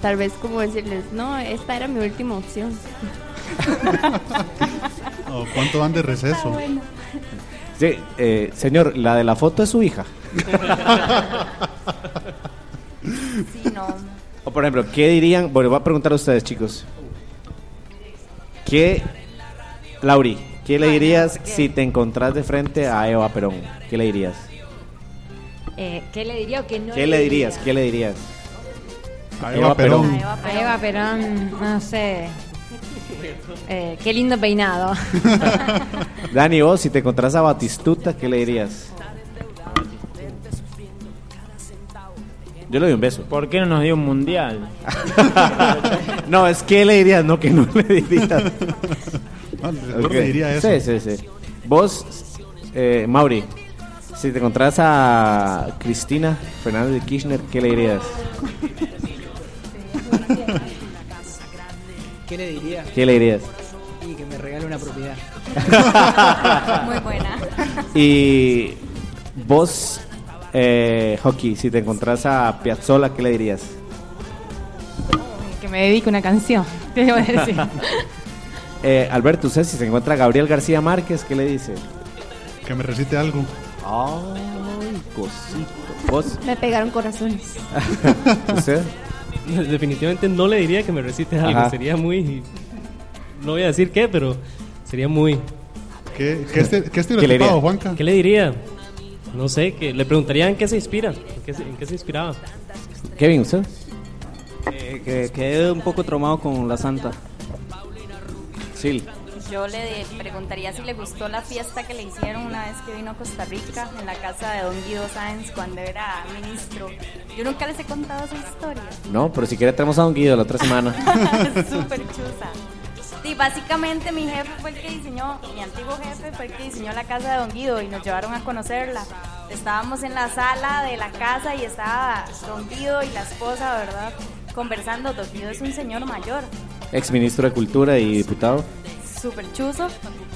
Tal vez como decirles, no, esta era mi última opción. <laughs> Oh, ¿Cuánto van de receso? Sí, eh, señor, la de la foto es su hija. Sí, no. O por ejemplo, ¿qué dirían? Bueno, voy a preguntar a ustedes, chicos. ¿Qué, Lauri, qué le dirías si te encontrás de frente a Eva Perón? ¿Qué le dirías? Eh, ¿Qué le diría o qué no ¿Qué le dirías? ¿Qué le dirías? A Eva Perón. A Eva Perón, no sé. Eh, qué lindo peinado. <laughs> Dani, vos, si te encontrás a Batistuta, ¿qué le dirías? Yo le doy un beso. ¿Por qué no nos dio un mundial? <laughs> no, es que le dirías, no que no le dirías. <laughs> Yo Ok. le diría eso. Sí, sí, sí. Vos, eh, Mauri, si te encontrás a Cristina Fernández de Kirchner, ¿qué le dirías? ¿Qué le diría? ¿Qué le dirías? Y que me regale una propiedad. <laughs> Muy buena. Y vos, eh, Hockey, si te encontrás a Piazzolla, ¿qué le dirías? Que me dedique una canción. ¿Qué le voy a decir? <laughs> Eh, Alberto, usted si se encuentra Gabriel García Márquez, ¿qué le dice? Que me recite algo. Ay, cosito. ¿Vos? <laughs> Me pegaron corazones. <laughs> ¿Usted? Definitivamente no le diría que me recite algo. Ajá. Sería muy. No voy a decir qué, pero sería muy. ¿Qué, qué, este, qué ¿Qué le estereotipado, diría? Juanca? ¿Qué le diría? No sé, que le preguntaría en qué se inspira. ¿En qué se, en qué se inspiraba? Kevin, ¿usted? Eh, que quedé un poco traumado con la santa. Yo le preguntaría si le gustó la fiesta que le hicieron una vez que vino a Costa Rica en la casa de Don Guido Sáenz cuando era ministro. Yo nunca les he contado esa historia. No, pero si quiere tenemos a Don Guido la otra semana. <laughs> Súper chusa. Sí, básicamente mi jefe fue el que diseñó, mi antiguo jefe fue el que diseñó la casa de Don Guido y nos llevaron a conocerla. Estábamos en la sala de la casa y estaba Don Guido y la esposa, ¿verdad? Conversando. Don Guido es un señor mayor, Ex ministro de Cultura y diputado. súper chuzo.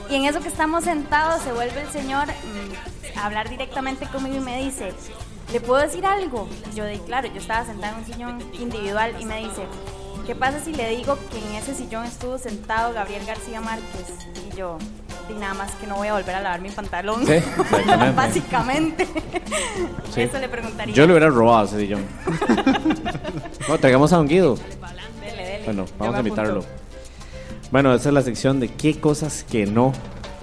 Y en eso que estamos sentados se vuelve el señor mm, a hablar directamente conmigo y me dice, ¿le puedo decir algo? Y yo de claro, yo estaba sentada en un sillón individual y me dice, ¿qué pasa si le digo que en ese sillón estuvo sentado Gabriel García Márquez? Y yo, y nada más que no voy a volver a lavar mi pantalón. Sí. <laughs> Básicamente. Sí. Eso le preguntaría. Yo le hubiera robado ese sillón. <laughs> no, traigamos a Don Guido. Bueno, vamos a invitarlo. Bueno, esa es la sección de qué cosas que no.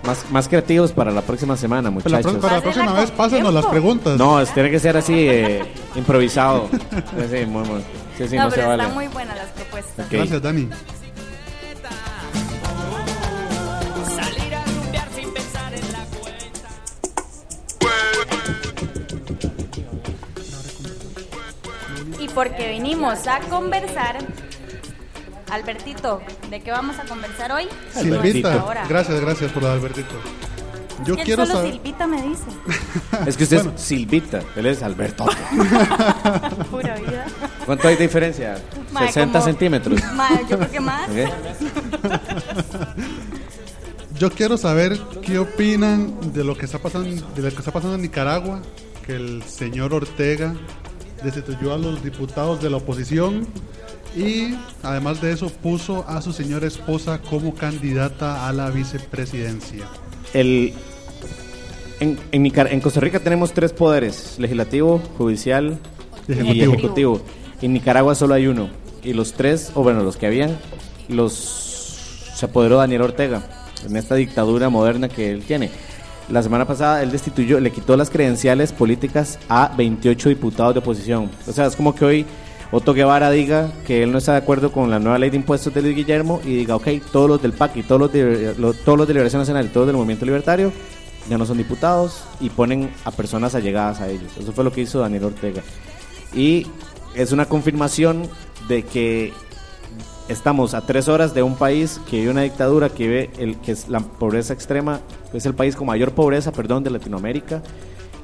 Más, más creativos para la próxima semana, la, muchachos. pro- para la próxima vez, pásenos las preguntas. No, es- tiene que ser así, eh, <laughs> improvisado. Sí, muy, muy. Sí, sí, no, no, se pero vale. están muy buenas las propuestas. Ok. Gracias, Dani. Salir a rumbear sin pensar en la cuenta. Y porque vinimos a conversar, Albertito, ¿de qué vamos a conversar hoy? Silvita, Ahora. gracias, gracias por lo de Albertito. Yo Él quiero solo saber. Silvita me dice. <laughs> Es que usted es Silvita, él es Alberto. <laughs> Pura vida. ¿Cuánto hay de diferencia? Mae, 60 como- centímetros. <laughs> Mae, yo creo que más. Ok. Yo quiero saber qué opinan de lo que está pasando, de lo que está pasando en Nicaragua, que el señor Ortega destituyó a los diputados de la oposición y además de eso puso a su señora esposa como candidata a la vicepresidencia. El, en, en, en Costa Rica tenemos tres poderes, legislativo, judicial y Ejecutivo. ejecutivo. En Nicaragua solo hay uno. Y los tres, o bueno, los que habían, los se apoderó Daniel Ortega en esta dictadura moderna que él tiene. La semana pasada él destituyó, le quitó las credenciales políticas a 28 diputados de oposición. O sea, es como que hoy Otto Guevara diga que él no está de acuerdo con la nueva ley de impuestos de Luis Guillermo y diga, ok, todos los del PAC y todos los de, todos los Liberación Nacional y todos del Movimiento Libertario ya no son diputados y ponen a personas allegadas a ellos. Eso fue lo que hizo Daniel Ortega. Y es una confirmación de que estamos a tres horas de un país que vive una dictadura, que vive el, que es la pobreza extrema, es el país con mayor pobreza, perdón, de Latinoamérica,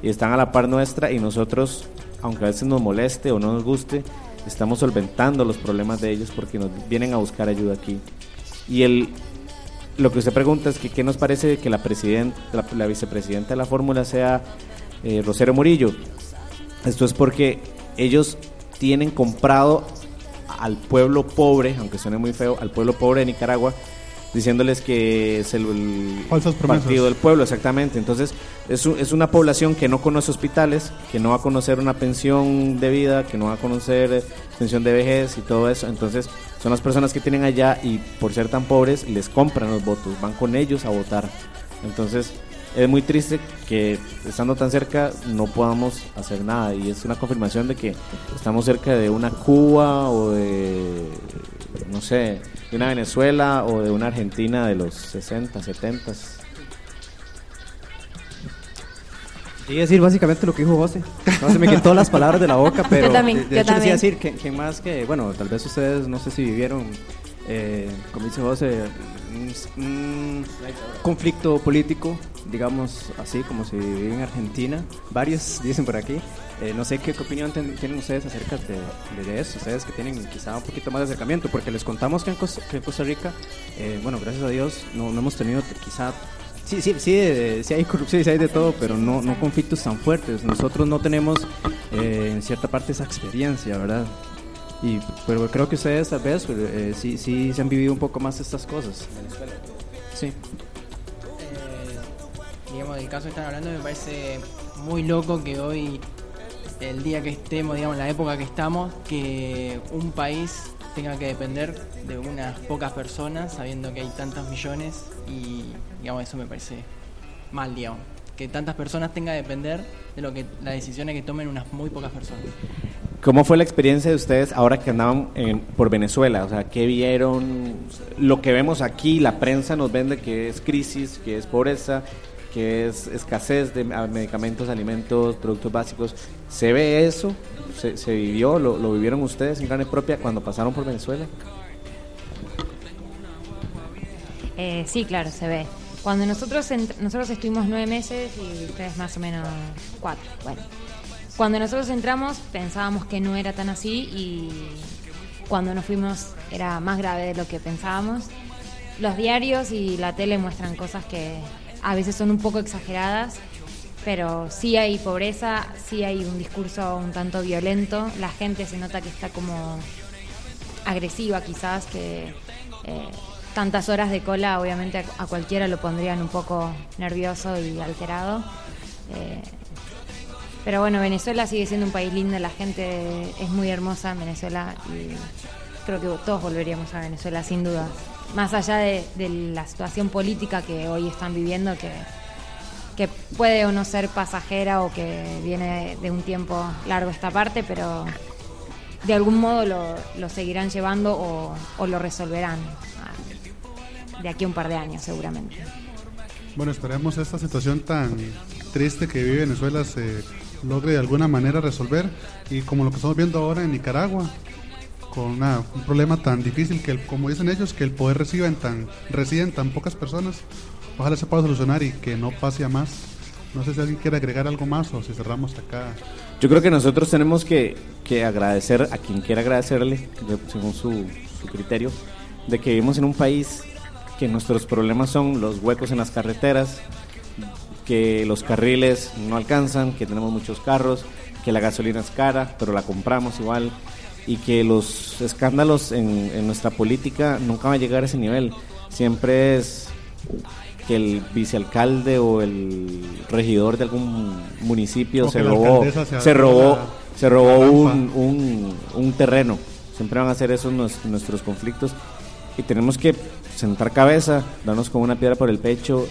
y están a la par nuestra y nosotros, aunque a veces nos moleste o no nos guste, estamos solventando los problemas de ellos porque nos vienen a buscar ayuda aquí. Y el, lo que usted pregunta es que qué nos parece que la, presidenta, la, la vicepresidenta de la fórmula sea eh, Rosero Murillo. Esto es porque ellos tienen comprado al pueblo pobre, aunque suene muy feo, al pueblo pobre de Nicaragua, diciéndoles que es el, partido del pueblo, exactamente. Entonces, es, es una población que no conoce hospitales, que no va a conocer una pensión de vida, que no va a conocer eh, pensión de vejez y todo eso. Entonces, son las personas que tienen allá y por ser tan pobres les compran los votos, van con ellos a votar. Entonces, es muy triste que estando tan cerca no podamos hacer nada y es una confirmación de que estamos cerca de una Cuba o de no sé, de una Venezuela o de una Argentina de los 60, 70. Quería decir básicamente lo que dijo José. No se me quitó las palabras de la boca, <laughs> pero Yo también, de, de yo hecho también. decir que, que más que, bueno, tal vez ustedes no sé si vivieron, eh, como dice José, un, conflicto político, digamos así, como se vive en Argentina. Varios dicen por aquí. Eh, no sé qué, opinión tienen ustedes acerca de, eso, ustedes que tienen quizá un poquito más de acercamiento, porque les contamos que en Costa, que en Costa Rica, eh, bueno, gracias a Dios, no, no hemos tenido quizá Sí, sí, sí, de- sí hay corrupción y sí hay de todo, pero no, no conflictos tan fuertes. Nosotros no tenemos eh, en cierta parte esa experiencia, ¿verdad? Y, pero creo que ustedes tal vez eh, sí, sí se han vivido un poco más estas cosas. Sí. digamos, del caso que están hablando, me parece muy loco que hoy, el día que estemos, digamos, la época que estamos, que un país tenga que depender de unas pocas personas, sabiendo que hay tantos millones, y digamos, eso me parece mal, digamos. Que tantas personas tengan que depender de lo que las decisiones que tomen unas muy pocas personas. ¿Cómo fue la experiencia de ustedes ahora que andaban en- por Venezuela? O sea, ¿qué vieron? Lo que vemos aquí, la prensa nos vende que es crisis, que es pobreza, que es escasez de medicamentos, alimentos, productos básicos. ¿Se ve eso? ¿Se, se vivió? ¿Lo, lo vivieron ustedes en carne propia cuando pasaron por Venezuela? Eh, sí, claro, se ve. Cuando nosotros nosotros estuvimos nueve meses y ustedes más o menos cuatro. Bueno, cuando nosotros entramos pensábamos que no era tan así y cuando nos fuimos era más grave de lo que pensábamos. Los diarios y la tele muestran cosas que a veces son un poco exageradas, pero sí hay pobreza, sí hay un discurso un tanto violento. La gente se nota que está como agresiva quizás, que eh, tantas horas de cola obviamente a, cualquiera lo pondrían un poco nervioso y alterado. Eh, pero bueno, Venezuela sigue siendo un país lindo, la gente es muy hermosa en Venezuela y creo que todos volveríamos a Venezuela sin duda. Más allá de, la situación política que hoy están viviendo, que, que puede o no ser pasajera o que viene de un tiempo largo esta parte, pero de algún modo lo, lo seguirán llevando o, o lo resolverán de aquí a un par de años seguramente. Bueno, esperemos esta situación tan triste que vive Venezuela se logre de alguna manera resolver. Y como lo que estamos viendo ahora en Nicaragua con una- un problema tan difícil que el- como dicen ellos que el poder reciba en tan reside en tan pocas personas ojalá se pueda solucionar y que no pase a más. No sé si alguien quiere agregar algo más o si cerramos acá. Yo creo que nosotros tenemos que, que agradecer a quien quiera agradecerle, de- según su, su criterio, de que vivimos en un país que nuestros problemas son los huecos en las carreteras, que los carriles no alcanzan, que tenemos muchos carros, que la gasolina es cara, pero la compramos igual, y que los escándalos en, en nuestra política nunca van a llegar a ese nivel. Siempre es que el vicealcalde o el regidor de algún municipio O se robó, se se robó, la- se robó un, un, un terreno. Siempre van a ser esos nues- nuestros conflictos y tenemos que sentar cabeza, darnos con una piedra por el pecho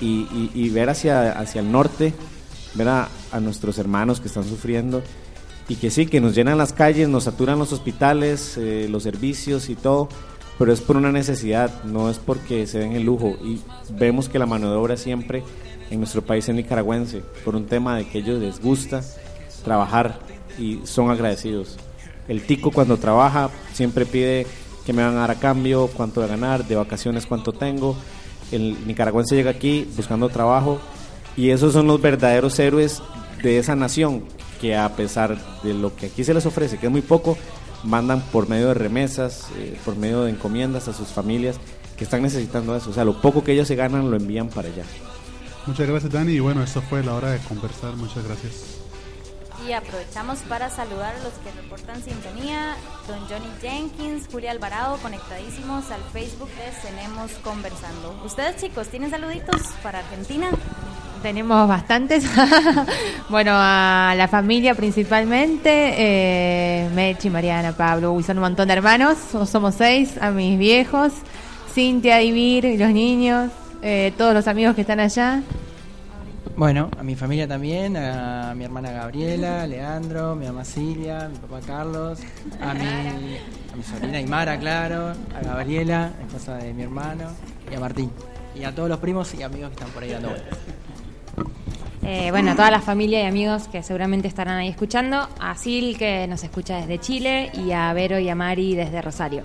y, y- y ver hacia, hacia el norte, ver a, a nuestros hermanos que están sufriendo y que sí, que nos llenan las calles, nos saturan los hospitales, eh, los servicios y todo, pero es por una necesidad, no es porque se den el lujo y vemos que la mano de obra siempre en nuestro país es nicaragüense, por un tema de que ellos les gusta trabajar y son agradecidos. El tico cuando trabaja siempre pide que me van a dar a cambio, cuánto voy a ganar, de vacaciones cuánto tengo. El nicaragüense llega aquí buscando trabajo y esos son los verdaderos héroes de esa nación que a pesar de lo que aquí se les ofrece, que es muy poco, mandan por medio de remesas, eh, por medio de encomiendas a sus familias que están necesitando eso. O sea, lo poco que ellos se ganan lo envían para allá. muchas gracias Dani y bueno esto fue la hora de conversar muchas gracias Y aprovechamos para saludar a los que reportan sintonía. Don Johnny Jenkins, Julia Alvarado, conectadísimos al Facebook de Tenemos Conversando. Ustedes chicos, ¿tienen saluditos para Argentina? Tenemos bastantes. <laughs> bueno, a la familia principalmente, eh, Mechi, Mariana, Pablo, uy, son un montón de hermanos, so- somos seis, a mis viejos, Cintia, Ivir, los niños, eh, todos los amigos que están allá. Bueno, a mi familia también, a mi hermana Gabriela, Leandro, mi mamá Silvia, mi papá Carlos, a mi, a mi sobrina Aymara, claro, a Gabriela, esposa de mi hermano, y a Martín. Y a todos los primos y amigos que están por ahí dando vueltas. Eh, bueno, a toda la familia y amigos que seguramente estarán ahí escuchando, a Sil que nos escucha desde Chile y a Vero y a Mari desde Rosario.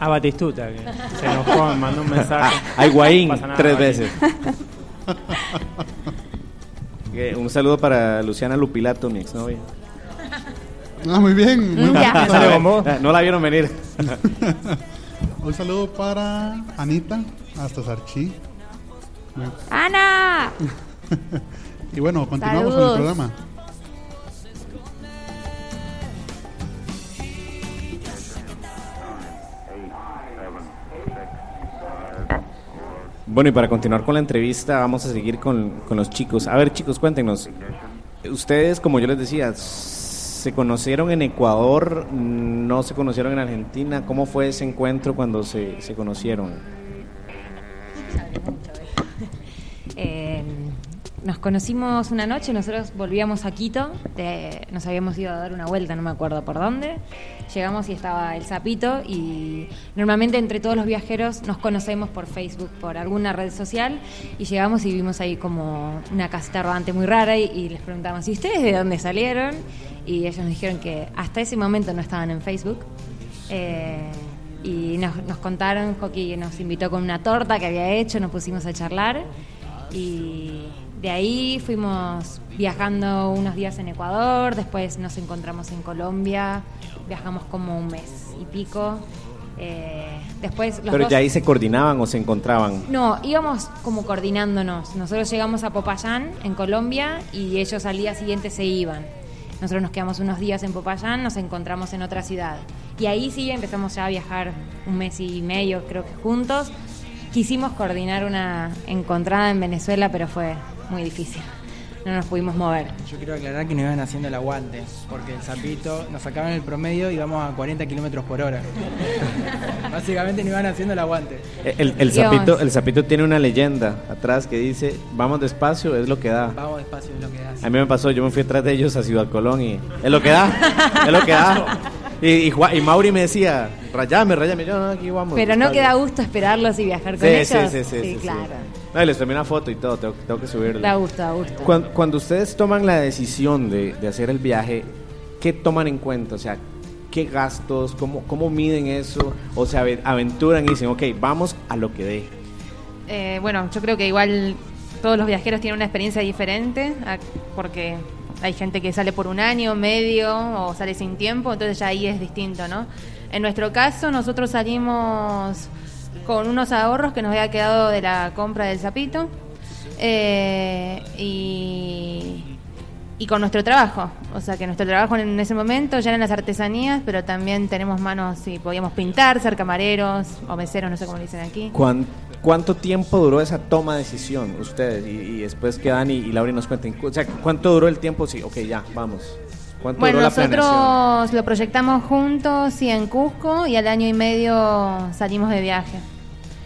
A Batistuta, que se enojó, me mandó un mensaje. <laughs> Ah, a Higuaín, No tres veces. <laughs> Un saludo para Luciana Lupilato, mi exnovia. ah muy bien muy Ya. bien. <laughs> ¿Sale con vos? No la vieron venir. <laughs> un saludo para Anita hasta Sarchi ¡Ana! <laughs> y bueno continuamos con el programa Bueno, y para continuar con la entrevista, vamos a seguir con, con los chicos. A ver, chicos, cuéntenos. Ustedes, como yo les decía, se conocieron en Ecuador, no se conocieron en Argentina. ¿Cómo fue ese encuentro cuando se, se conocieron? <laughs> Eh, nos conocimos una noche, nosotros volvíamos a Quito, nos habíamos ido a dar una vuelta, no me acuerdo por dónde. Llegamos y estaba el sapito y normalmente entre todos los viajeros nos conocemos por Facebook, por alguna red social y llegamos y vimos ahí como una casita rodante muy rara y, y les preguntamos, ¿y ustedes de dónde salieron? Y ellos nos dijeron que hasta ese momento no estaban en Facebook. Eh, y nos, nos contaron, Joaquín nos invitó con una torta que había hecho, nos pusimos a charlar y de ahí fuimos viajando unos días en Ecuador, después nos encontramos en Colombia, viajamos como un mes y pico. eh, después los Pero dos- ya ahí se coordinaban o se encontraban. no, íbamos como coordinándonos. Nosotros llegamos a Popayán, en Colombia, y ellos al día siguiente se iban. Nosotros nos quedamos unos días en Popayán, nos encontramos en otra ciudad. Y ahí sí empezamos ya a viajar un mes y medio, creo que juntos. Quisimos coordinar una encontrada en Venezuela, pero fue muy difícil. No nos pudimos mover. Yo quiero aclarar que nos iban haciendo el aguante, porque el sapito nos sacaban el promedio y íbamos a 40 kilómetros por hora. <laughs> Básicamente nos iban haciendo el aguante. El, el, Dios. sapito, el sapito tiene una leyenda atrás que dice, vamos despacio, es lo que da. Vamos despacio, es lo que das. A mí me pasó, yo me fui atrás de ellos a Ciudad Colón y es lo que da, es lo que da. Y, y, Juan- y Mauri me decía, rayame, rayame, yo no, aquí vamos. Pero no despacio". queda gusto esperarlos y viajar con Sí, ellos. sí, sí, sí, sí, sí. claro. No, les tomé una foto y todo, tengo, tengo que subirla. Da gusto, da gusto. Cuando, cuando ustedes toman la decisión de, de hacer el viaje, ¿qué toman en cuenta? O sea, ¿qué gastos? ¿Cómo, cómo miden eso? O se ave- aventuran y dicen, ok, vamos a lo que dé. Eh, bueno, yo creo que igual todos los viajeros tienen una experiencia diferente, a- porque hay gente que sale por un año, medio, o sale sin tiempo, entonces ya ahí es distinto, ¿no? En nuestro caso, nosotros salimos con unos ahorros que nos había quedado de la compra del sapito eh, y, y con nuestro trabajo. O sea que nuestro trabajo en ese momento ya eran las artesanías, pero también tenemos manos y podíamos pintar, ser camareros o meseros, no sé cómo le dicen aquí. ¿Cuán- ¿Cuánto tiempo duró esa toma de decisión ustedes? Y, y después que Dani y Laura nos cuenten. O sea, ¿cuánto duró el tiempo? Sí, ok, ya, vamos. ¿Cuánto Bueno, duró la planeación? nosotros lo proyectamos juntos y en Cusco y al año y medio salimos de viaje.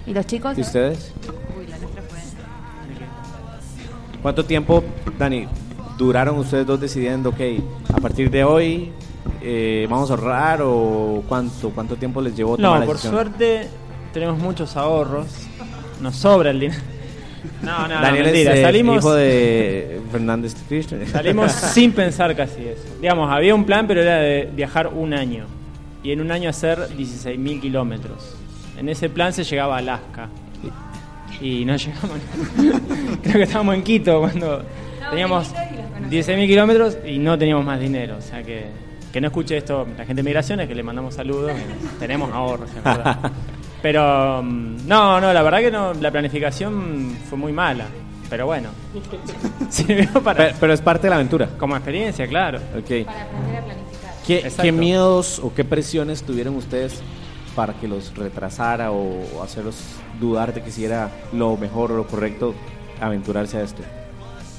¿Y los chicos? ¿Y ustedes? Uy, la nuestra fue- ¿Cuánto tiempo, Dani, duraron ustedes dos decidiendo, ok, a partir de hoy eh, vamos a ahorrar o cuánto, cuánto tiempo les llevó tomar No, la por decisión? suerte tenemos muchos ahorros. Nos sobra el dinero. <laughs> No, no, no, Daniel mentira. es eh, salimos, hijo de Fernández Kirchner. <laughs> salimos <laughs> sin pensar casi eso. Digamos, había un plan, pero era de viajar un año. Y en un año hacer 16.000 kilómetros. En ese plan se llegaba a Alaska. Y no <laughs> llegamos. Creo que estábamos en Quito cuando teníamos 16.000 kilómetros y no teníamos más dinero. O sea que, que no escuche esto la gente de migraciones, que le mandamos saludos. tenemos ahorros, en verdad. <laughs> Pero mm, no, no, la verdad que no, la planificación fue muy mala. Pero bueno, <laughs> sirvió para. Pero, pero es parte de la aventura. Como experiencia, claro. Ok. Para aprender a planificar. ¿Qué, Exacto. qué miedos o qué presiones tuvieron ustedes para que los retrasara o, o hacerlos dudar de que si era lo mejor o lo correcto aventurarse a esto?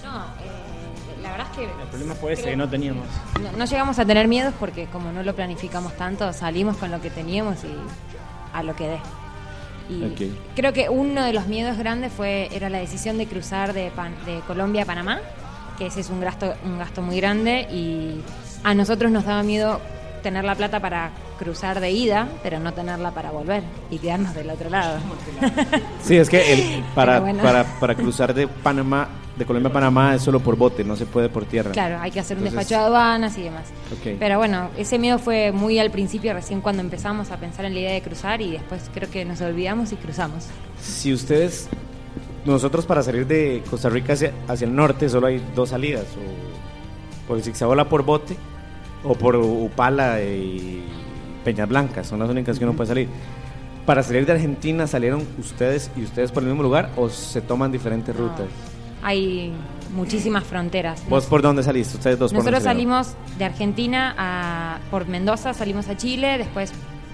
No, eh, la verdad es que... El problema fue ese, que no teníamos. No, no llegamos a tener miedos porque como no lo planificamos tanto, salimos con lo que teníamos y a lo que dé. Y Ok. creo que uno de los miedos grandes fue era la decisión de cruzar de, Pan- de Colombia a Panamá, que ese es un gasto, un gasto muy grande y a nosotros nos daba miedo tener la plata para cruzar de ida, pero no tenerla para volver y quedarnos del otro lado. <laughs> Sí, es que el- para, bueno. para, para cruzar de Panamá, de Colombia a Panamá es solo por bote, no se puede por tierra. Claro, hay que hacer un Entonces- despacho de aduanas y demás. Ok. Pero bueno, ese miedo fue muy al principio, recién cuando empezamos a pensar en la idea de cruzar y después creo que nos olvidamos y cruzamos. Si ustedes, nosotros para salir de Costa Rica hacia, hacia el norte solo hay dos salidas, o por Zigzagola por bote o por Upala y Peñas Blancas, son las únicas que uno puede salir. Para salir de Argentina salieron ustedes y ustedes por el mismo lugar o se toman diferentes rutas. Hay muchísimas fronteras. ¿Vos por dónde saliste? Ustedes dos por Nosotros dónde salieron? salimos de Argentina a, por Mendoza, salimos a Chile, después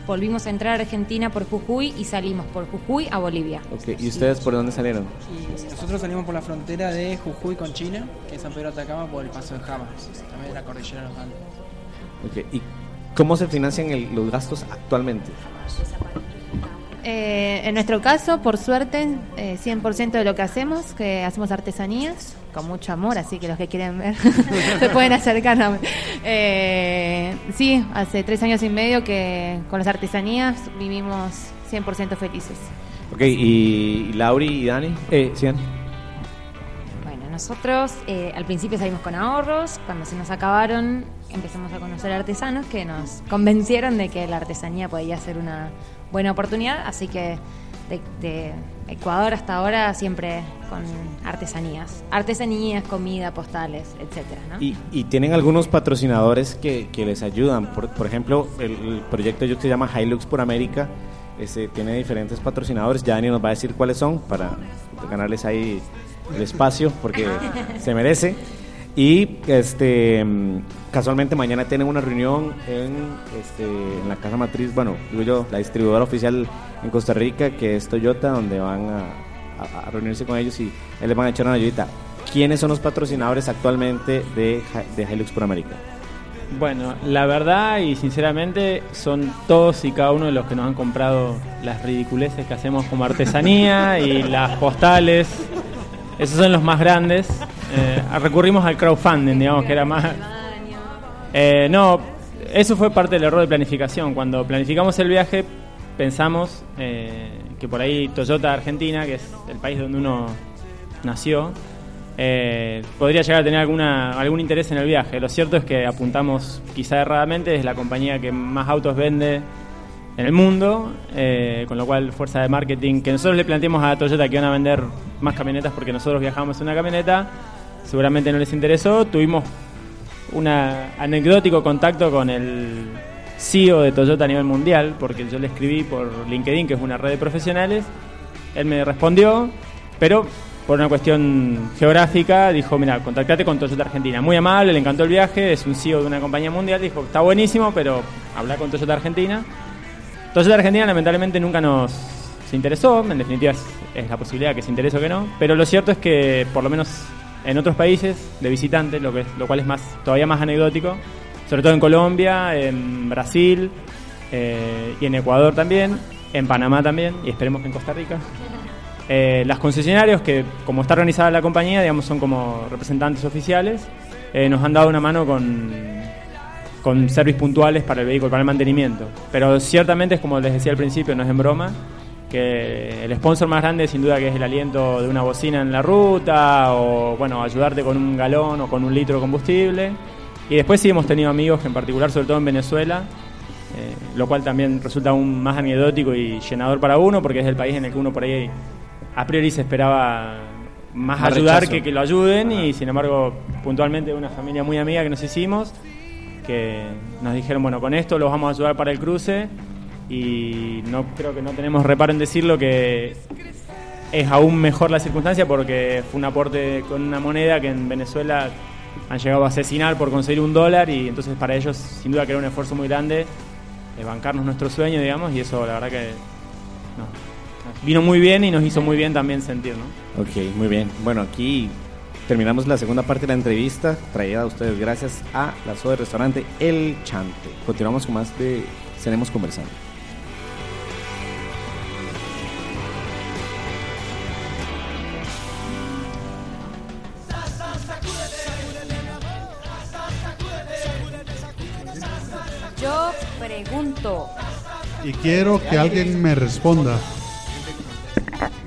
volvimos a entrar a Argentina por Jujuy y salimos por Jujuy a Bolivia. Ok, ¿Y ustedes por dónde salieron? Y nosotros salimos por la frontera de Jujuy con China, que es San Pedro Atacama, por el paso de Jama, también de la cordillera de los Andes. Ok, ¿Y cómo se financian el- los gastos actualmente? Eh, en nuestro caso, por suerte, eh, 100% de lo que hacemos, que hacemos artesanías con mucho amor, así que los que quieren ver <laughs> se pueden acercar. a- Eh, sí, hace tres años y medio que con las artesanías vivimos 100% felices. Ok, y Lauri y Dani. Eh, sí, Dani. Bueno, Nosotros eh, al principio salimos con ahorros, cuando se nos acabaron empezamos a conocer artesanos que nos convencieron de que la artesanía podía ser una buena oportunidad, así que de, Ecuador hasta ahora siempre con artesanías, artesanías, comida, postales, etcétera, ¿no? Y, y tienen algunos patrocinadores que, les ayudan. Por, por ejemplo, el, el proyecto que se llama Hilux por América este, tiene diferentes patrocinadores. Ya Dani nos va a decir cuáles son para ganarles ahí el espacio porque se merece. Y este casualmente mañana tienen una reunión en, este, en la casa matriz, bueno, digo yo, la distribuidora oficial en Costa Rica, que es Toyota, donde van a, reunirse con ellos y les van a echar una ayudita. ¿Quiénes son los patrocinadores actualmente de, de Hilux por América? Bueno, la verdad y sinceramente son todos y cada uno de los que nos han comprado las ridiculeces que hacemos como artesanía y las postales. Esos son los más grandes. Eh, recurrimos al crowdfunding, digamos, que era más... Eh, no, eso fue parte del error de planificación. Cuando planificamos el viaje pensamos eh, que por ahí Toyota Argentina, que es el país donde uno nació, eh, podría llegar a tener alguna, algún interés en el viaje. Lo cierto es que apuntamos quizá erradamente, es la compañía que más autos vende en el mundo, eh, con lo cual fuerza de marketing, que nosotros le planteamos a Toyota que iban a vender más camionetas porque nosotros viajamos en una camioneta, seguramente no les interesó, tuvimos un anecdótico contacto con el CEO de Toyota a nivel mundial, porque yo le escribí por LinkedIn, que es una red de profesionales, él me respondió, pero por una cuestión geográfica dijo, mira, contactate con Toyota Argentina. Muy amable, le encantó el viaje, es un CEO de una compañía mundial, dijo, está buenísimo, pero habla con Toyota Argentina. Toyota Argentina lamentablemente nunca nos se interesó, en definitiva es, es la posibilidad que se interese o que no, pero lo cierto es que por lo menos en otros países de visitantes, lo, que es- lo cual es más todavía más anecdótico, sobre todo en Colombia, en Brasil eh, y en Ecuador también, en Panamá también y esperemos que en Costa Rica. <laughs> Eh, las concesionarios, que como está organizada la compañía, digamos, son como representantes oficiales, eh, nos han dado una mano con, con servicios puntuales para el vehículo, para el mantenimiento. Pero ciertamente es como les decía al principio, no es en broma, que el sponsor más grande sin duda que es el aliento de una bocina en la ruta o bueno, ayudarte con un galón o con un litro de combustible. Y después sí hemos tenido amigos que en particular, sobre todo en Venezuela, eh, lo cual también resulta aún más anecdótico y llenador para uno porque es el país en el que uno por ahí a priori se esperaba más, Más ayudar que que lo ayuden y sin embargo puntualmente una familia muy amiga que nos hicimos que nos dijeron bueno con esto los vamos a ayudar para el cruce y no creo que no tenemos reparo en decirlo que es aún mejor la circunstancia porque fue un aporte con una moneda que en Venezuela han llegado a asesinar por conseguir un dólar y entonces para ellos sin duda que era un esfuerzo muy grande eh, bancarnos nuestro sueño digamos y eso la verdad que no, vino muy bien y nos hizo muy bien también sentir ¿no? Ok, muy bien. Bueno, aquí terminamos la segunda parte de la entrevista, traída a ustedes gracias a la SOA de restaurante El Chante. Continuamos con más de Tenemos Conversando. Yo pregunto, Y quiero que alguien me responda.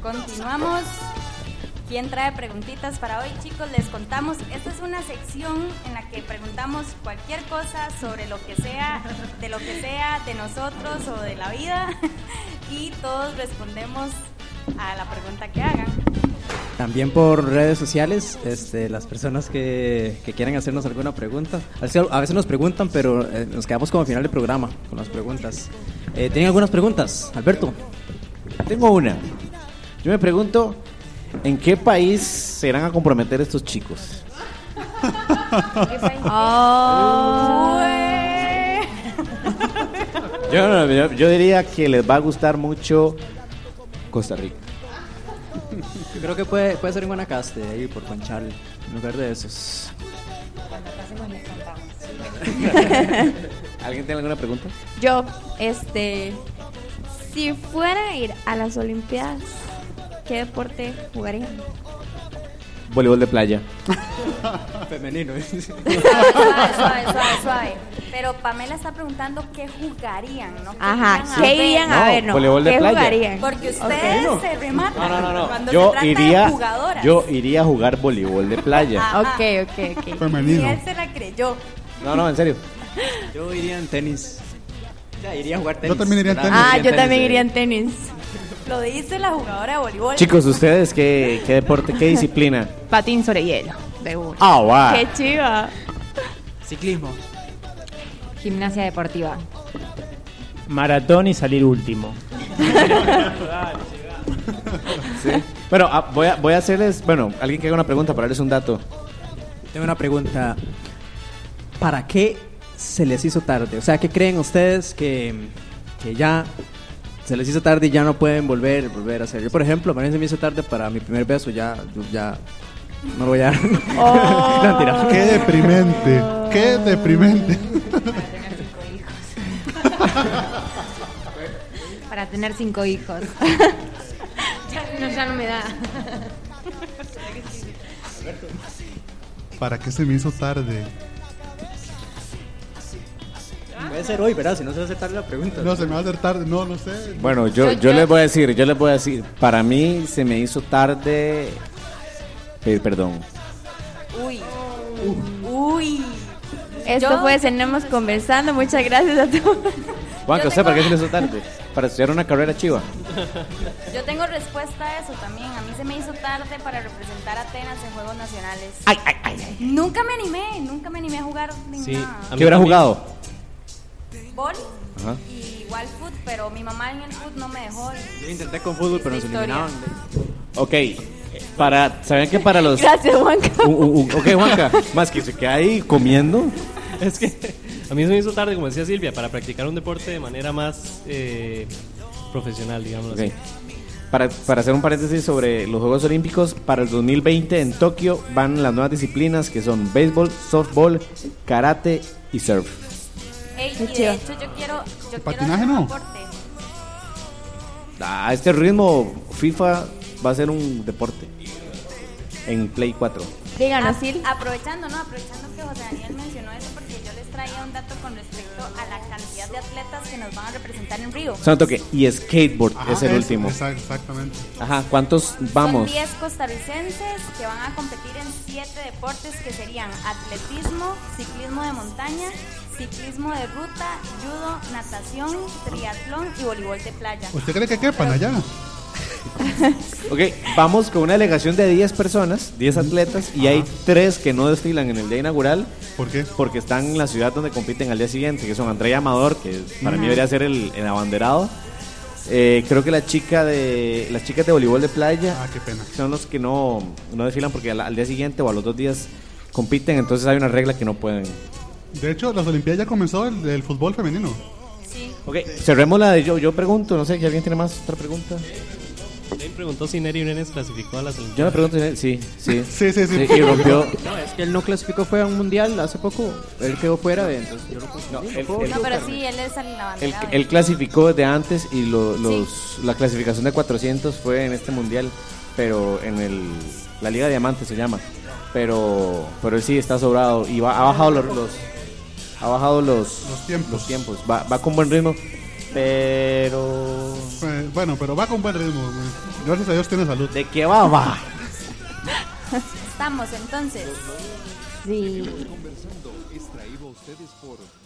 continuamos. ¿Quién trae preguntitas para hoy, chicos? Les contamos, esta es una sección en la que preguntamos cualquier cosa sobre lo que sea, de lo que sea, de nosotros o de la vida, <laughs> y todos respondemos a la pregunta que hagan. También por redes sociales, este, las personas que, que quieran hacernos alguna pregunta. A veces, nos preguntan, pero eh, nos quedamos como al final del programa con las preguntas. Eh, ¿Tienen algunas preguntas, Alberto? Tengo una. Yo me pregunto, ¿en qué país se irán a comprometer estos chicos? Yo, no, yo- yo diría que les va a gustar mucho Costa Rica. Creo que puede, puede ser en Guanacaste, ahí por Conchal, en lugar de esos. <laughs> ¿Alguien tiene alguna pregunta? Yo, este, Si fuera a ir a las Olimpiadas, ¿qué deporte jugarían? Voleibol de playa. <laughs> Femenino. <laughs> Suave, suave, suave, suave. Pero Pamela está preguntando qué jugarían, ¿no? Ajá, irían a ¿qué ver? irían a ver? No? voleibol de ¿Qué playa. jugarían? Porque ustedes Ok. se rematan No, no, no, no. cuando Yo se trata iría, de jugadoras. yo iría a jugar voleibol de playa. Ajá. Ok, ok, ok. <laughs> Femenino. Y él se la creyó. No, no, en serio. Yo iría en tenis. Ya, iría a jugar Yo también iría en ¿verdad? tenis. Ah, yo también eh. iría en tenis. Lo dice la jugadora de voleibol. Chicos, ¿ustedes qué, qué deporte, qué disciplina? <laughs> Patín sobre hielo, de una. Ah, wow. Qué chiva. Ciclismo. Gimnasia deportiva. Maratón y salir último. <laughs> Sí. Bueno, ah, voy, a, voy a hacerles, bueno, alguien que haga una pregunta para darles un dato. Tengo una pregunta. ¿Para qué se les hizo tarde? O sea, ¿qué creen ustedes que, que ya se les hizo tarde y ya no pueden volver, volver a hacer? Yo, por ejemplo, a mí se me hizo tarde para mi primer beso, ya, yo ya no lo voy a... Oh. <laughs> No, mentira. Qué deprimente. Qué deprimente. <laughs> Para tener cinco hijos. <laughs> ya, no, ya no me da. ¿Para qué se me hizo tarde? Puede ser hoy, ¿verdad? Si no se va a hacer tarde la pregunta. No, se me va a hacer tarde. No, no sé. Bueno, yo, Yo- les voy a decir, yo les voy a decir, para mí se me hizo tarde, eh, perdón, Uy. Uy. Esto Yo- fue Cenemos Conversando. Muchas gracias a todos. Juanca, Yo ¿usted para qué se tengo- le hizo tarde? Para estudiar una carrera chiva. Yo tengo respuesta a eso también. A mí se me hizo tarde para representar a Atenas en Juegos Nacionales. Nunca me animé, nunca me animé a jugar ni Sí, nada. a mí ¿Qué hubiera jugado? Bol Ajá. y igual foot, pero mi mamá en el foot no me dejó. Yo intenté con fútbol, pero nos eliminaban. Ok, para, ¿saben que para los... Gracias, Juanca. Uh, uh, uh, ok, Juanca, más que se queda ahí comiendo. Es que a mí se me hizo tarde, como decía Silvia, para practicar un deporte de manera más eh, profesional, digamos Ok. así. Para, para hacer un paréntesis sobre los Juegos Olímpicos, para el 2020 en Tokio van las nuevas disciplinas que son béisbol, softball, karate y surf. Ey, y de hecho yo quiero, yo quiero patinaje hacer un no? deporte. A este ritmo, FIFA va a ser un deporte en Play 4. Díganos, A- Sil. aprovechando, ¿no? Aprovechando que José Daniel mencionó eso porque yo les traía un dato con respecto a la cantidad de atletas que nos van a representar en Río. Solo toque. Y skateboard Ajá, es el eso, último. esa- exactamente. Ajá, ¿cuántos vamos? Son 10 costarricenses que van a competir en 7 deportes que serían atletismo, ciclismo de montaña, ciclismo de ruta, judo, natación, triatlón y voleibol de playa. ¿Usted cree que quepan allá? <laughs> Ok, vamos con una delegación de 10 personas, 10 atletas, y hay 3 que no desfilan en el día inaugural. ¿Por qué? Porque están en la ciudad donde compiten al día siguiente, que son Andrea Amador, que para mí debería ser el, el abanderado. Eh, creo que la chica de las chicas de voleibol de playa Ah, qué pena. son los que no, no desfilan porque al, al día siguiente o a los dos días compiten, entonces hay una regla que no pueden. De hecho, las Olimpiadas ya comenzó el, el fútbol femenino. Sí. Ok, cerremos la de yo. Yo pregunto, no sé si alguien tiene más otra pregunta. Él preguntó si Neri Urenes clasificó a las Olimpiadas. Yo me pregunto, sí, <laughs> sí. Sí, sí, sí. y rompió. No, es que él no clasificó, fue a un mundial hace poco. Él quedó fuera de. Entonces yo no puedo- No, él- él- No, pero sí, él es el Él, abanderado. él clasificó de antes y lo- los, la clasificación de 400 fue en este mundial, pero en el, la Liga Diamante se llama. Pero, pero él sí está sobrado y va, ha bajado los, los- ha bajado los, Los tiempos. los tiempos. Va, va con buen ritmo, pero Eh, bueno, pero va con buen ritmo. güey. Gracias a Dios tiene salud. ¿de qué va? Va. Estamos entonces. Sí.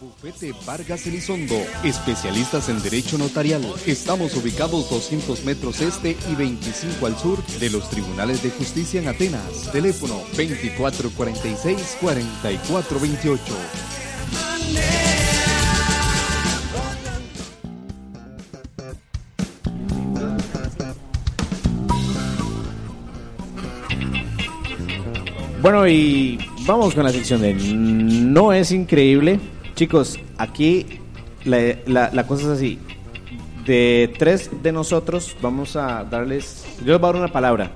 Bufete Vargas Elizondo, especialistas en derecho notarial. Estamos ubicados 200 metros este y 25 al sur de los Tribunales de Justicia en Atenas. Teléfono 2446-4428. Bueno, y vamos con la sección de No es increíble. Chicos, aquí la, la- la cosa es así. De tres de nosotros vamos a darles... Yo les voy a dar una palabra.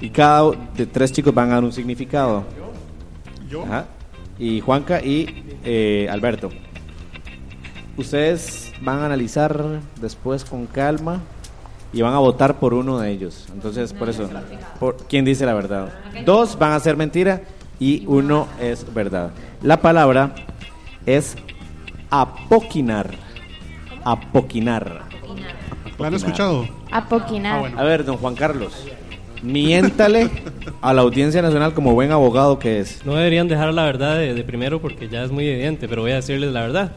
Y cada de tres chicos van a dar un significado. ¿Yo? Ajá. Y Juanca y eh, Alberto. ustedes van a analizar después con calma y van a votar por uno de ellos. Entonces, por eso, por quién dice la verdad. Dos van a ser mentira y uno es verdad. La palabra es apoquinar. Apoquinar. ¿La han escuchado? Apoquinar. A ver, don Juan Carlos, miéntale a la audiencia nacional como buen abogado que es. No deberían dejar la verdad de, de primero porque ya es muy evidente, pero voy a decirles la verdad.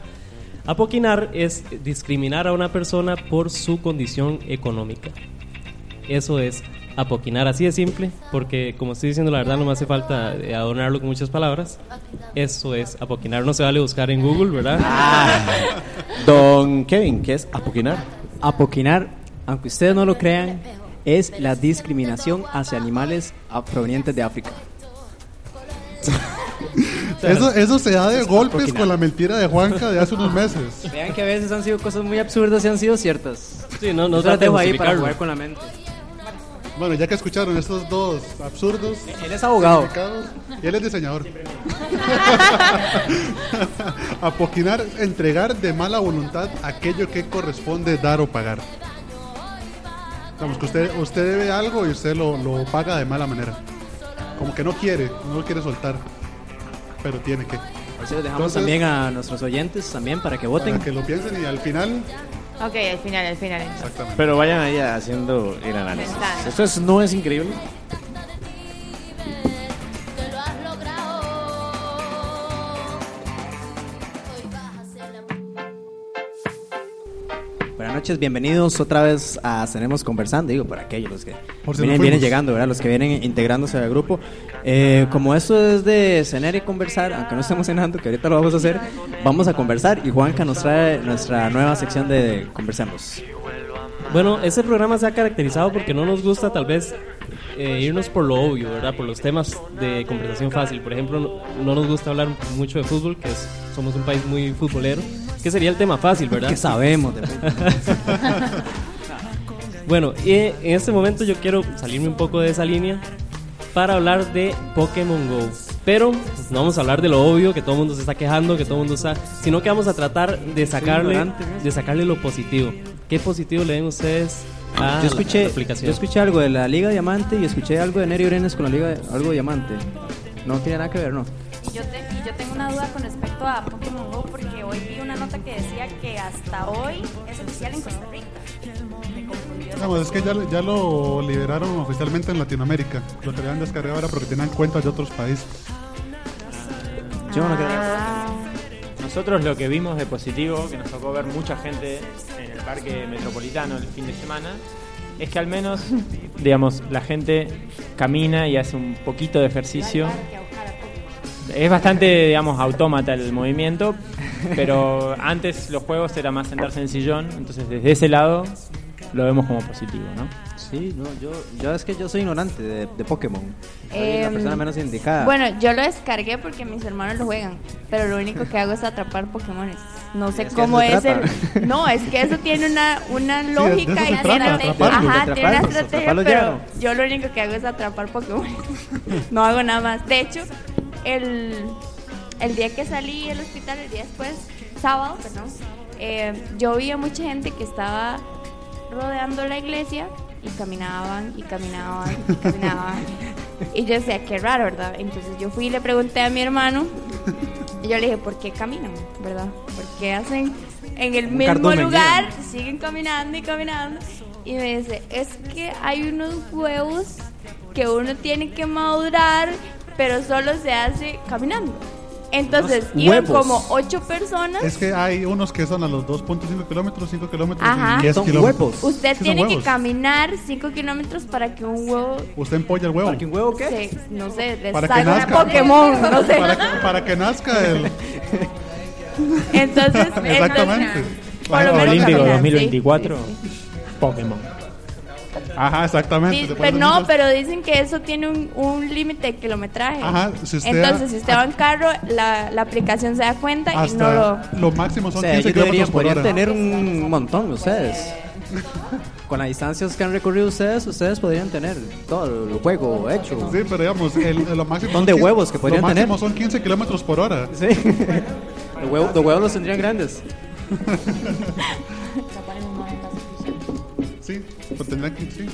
Apoquinar es discriminar a una persona por su condición económica. Eso es apoquinar, así de simple, porque como estoy diciendo la verdad no me hace falta adornarlo con muchas palabras. Eso es apoquinar, no se vale buscar en Google, ¿verdad? Don Kevin, ¿qué es apoquinar? Apoquinar, aunque ustedes no lo crean, es la discriminación hacia animales provenientes de África. <laughs> Eso, eso se da de golpes con la mentira de Juanca de hace unos meses. Vean que a veces han sido cosas muy absurdas y han sido ciertas. Sí, no, no Yo las dejo ahí para jugar con la mente. Bueno, ya que escucharon estos dos absurdos. Él es abogado. Y él es diseñador. Apoquinar, <laughs> entregar de mala voluntad aquello que corresponde dar o pagar. Digamos que usted, usted debe algo y usted lo, lo paga de mala manera. Como que no quiere, no lo quiere soltar. Pero tiene que. Así lo dejamos Entonces- también a nuestros oyentes también para que voten. Para que lo piensen y al final. Ok, al final, al final. Exactamente. Pero vayan ahí haciendo el análisis. Esto es- no es increíble. Noches, bienvenidos otra vez a Tenemos Conversando, digo, para aquellos los que Por si vienen, no vienen fuimos. llegando, ¿verdad? Los que vienen integrándose al grupo. Eh, como esto es de cenar y conversar, aunque no estemos cenando, que ahorita lo vamos a hacer, vamos a conversar y Juanca nos trae nuestra nueva sección de Conversemos. Bueno, ese programa se ha caracterizado porque no nos gusta tal vez eh, irnos por lo obvio, ¿verdad? Por los temas de conversación fácil. Por ejemplo, no, no nos gusta hablar mucho de fútbol, que es- somos un país muy futbolero, que sería el tema fácil, ¿verdad? Que sabemos de <laughs> Bueno, y en este momento yo quiero salirme un poco de esa línea para hablar de Pokémon Go. Pero pues, no vamos a hablar de lo obvio, que todo el mundo se está quejando, que todo el mundo está, sino que vamos a tratar de sacarle, de sacarle lo positivo. ¿Qué positivo le ven ustedes a yo escuché, la aplicación? yo escuché algo de la Liga Diamante y escuché algo de Neri Brenes con la Liga algo de Diamante. No tiene nada que ver, ¿no? Yo, te- y yo tengo una duda con respecto a Pokémon Go porque hoy vi una nota que decía que hasta hoy es oficial en Costa Rica. Me confundió. Digamos, es que ya, ya lo liberaron oficialmente en Latinoamérica. Lo tenían descargado ahora porque tenían cuentas de otros países. Yo no Nosotros lo que vimos de positivo, que nos tocó ver mucha gente en el parque metropolitano el fin de semana, es que al menos, digamos, la gente camina y hace un poquito de ejercicio. Es bastante, digamos, autómata el movimiento, pero antes los juegos era más sentarse en sillón, entonces desde ese lado lo vemos como positivo, ¿no? Sí, no, yo, yo es que yo soy ignorante de, de Pokémon. Soy la Em, persona menos indicada. Bueno, yo lo descargué porque mis hermanos lo juegan, pero lo único que hago es atrapar Pokémones. No sé Es cómo es el... No, es que eso tiene una, una lógica y trata, tiene, atraparlos, ajá, tiene una atraparlos, estrategia, pero yo lo único que hago es atrapar Pokémones. <laughs> no hago nada más. De hecho, el, el día que salí del hospital, el día después, sábado, perdón, eh, yo vi a mucha gente que estaba rodeando la iglesia y caminaban y caminaban y caminaban. <laughs> y yo decía, qué raro, ¿verdad? Entonces yo fui y le pregunté a mi hermano y yo le dije, ¿por qué caminan? ¿Verdad? ¿Por qué hacen en el Un mismo lugar? Siguen caminando y caminando. Y me dice, es que hay unos huevos que uno tiene que madurar, pero solo se hace caminando. Entonces, Unos iban huevos. como ocho personas. Es que hay unos que son a los 2.5 kilómetros, 5 kilómetros Ajá. y 10 Son kilómetros. huevos. Usted Sí, son tiene que huevos. caminar 5 kilómetros para que un huevo, Usted empolla el huevo. ¿Para que un huevo qué? se- no sé, le Para que salga un nazca. Pokémon, no sé. Para que, para que nazca el. Entonces, <laughs> Exactamente. Por lo menos Olímpico caminar, 2024, Pokémon. Ajá, exactamente. Pero ponen no, pero dicen que eso tiene un, un límite de kilometraje. Ajá, si usted- Entonces, si usted va en carro, la, la aplicación se da cuenta y no lo... lo máximo o son sea, 15 ellos deberían, kilómetros por podrían hora. tener un montón ustedes. <laughs> Con las distancias que han recorrido ustedes, ustedes podrían tener todo el juego hecho. Sí, pero digamos, el, lo máximo. Son de quin- huevos que podrían Lo máximo tener. son 15 kilómetros por hora. Sí. <laughs> Los huevos, los huevos los tendrían grandes. <laughs> Sí, tendrá que, sí.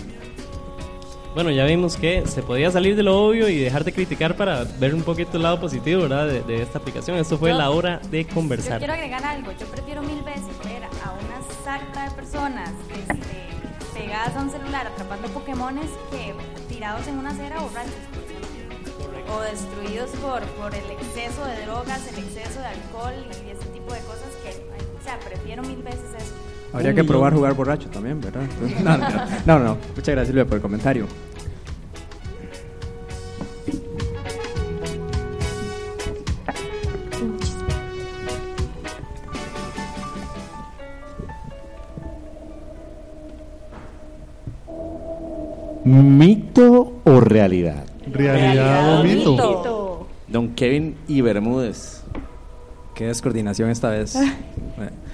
Bueno, ya vimos que se podía salir de lo obvio y dejar de criticar para ver un poquito el lado positivo, ¿verdad? De, de esta aplicación. Esto fue Yo- la hora de Yo conversar. quiero agregar algo. Yo prefiero mil veces ver a una sarta de personas este, pegadas a un celular atrapando Pokémones que tirados en una acera borrachos. por ejemplo. O destruidos por, por el exceso de drogas, el exceso de alcohol y ese tipo de cosas que, o sea, prefiero mil veces eso. Habría que probar jugar borracho también, ¿verdad? No, no, no, no. Muchas gracias, Silvia, por el comentario. ¿Mito o realidad? Realidad o mito. Don Kevin y Bermúdez. Qué descoordinación esta vez. <laughs>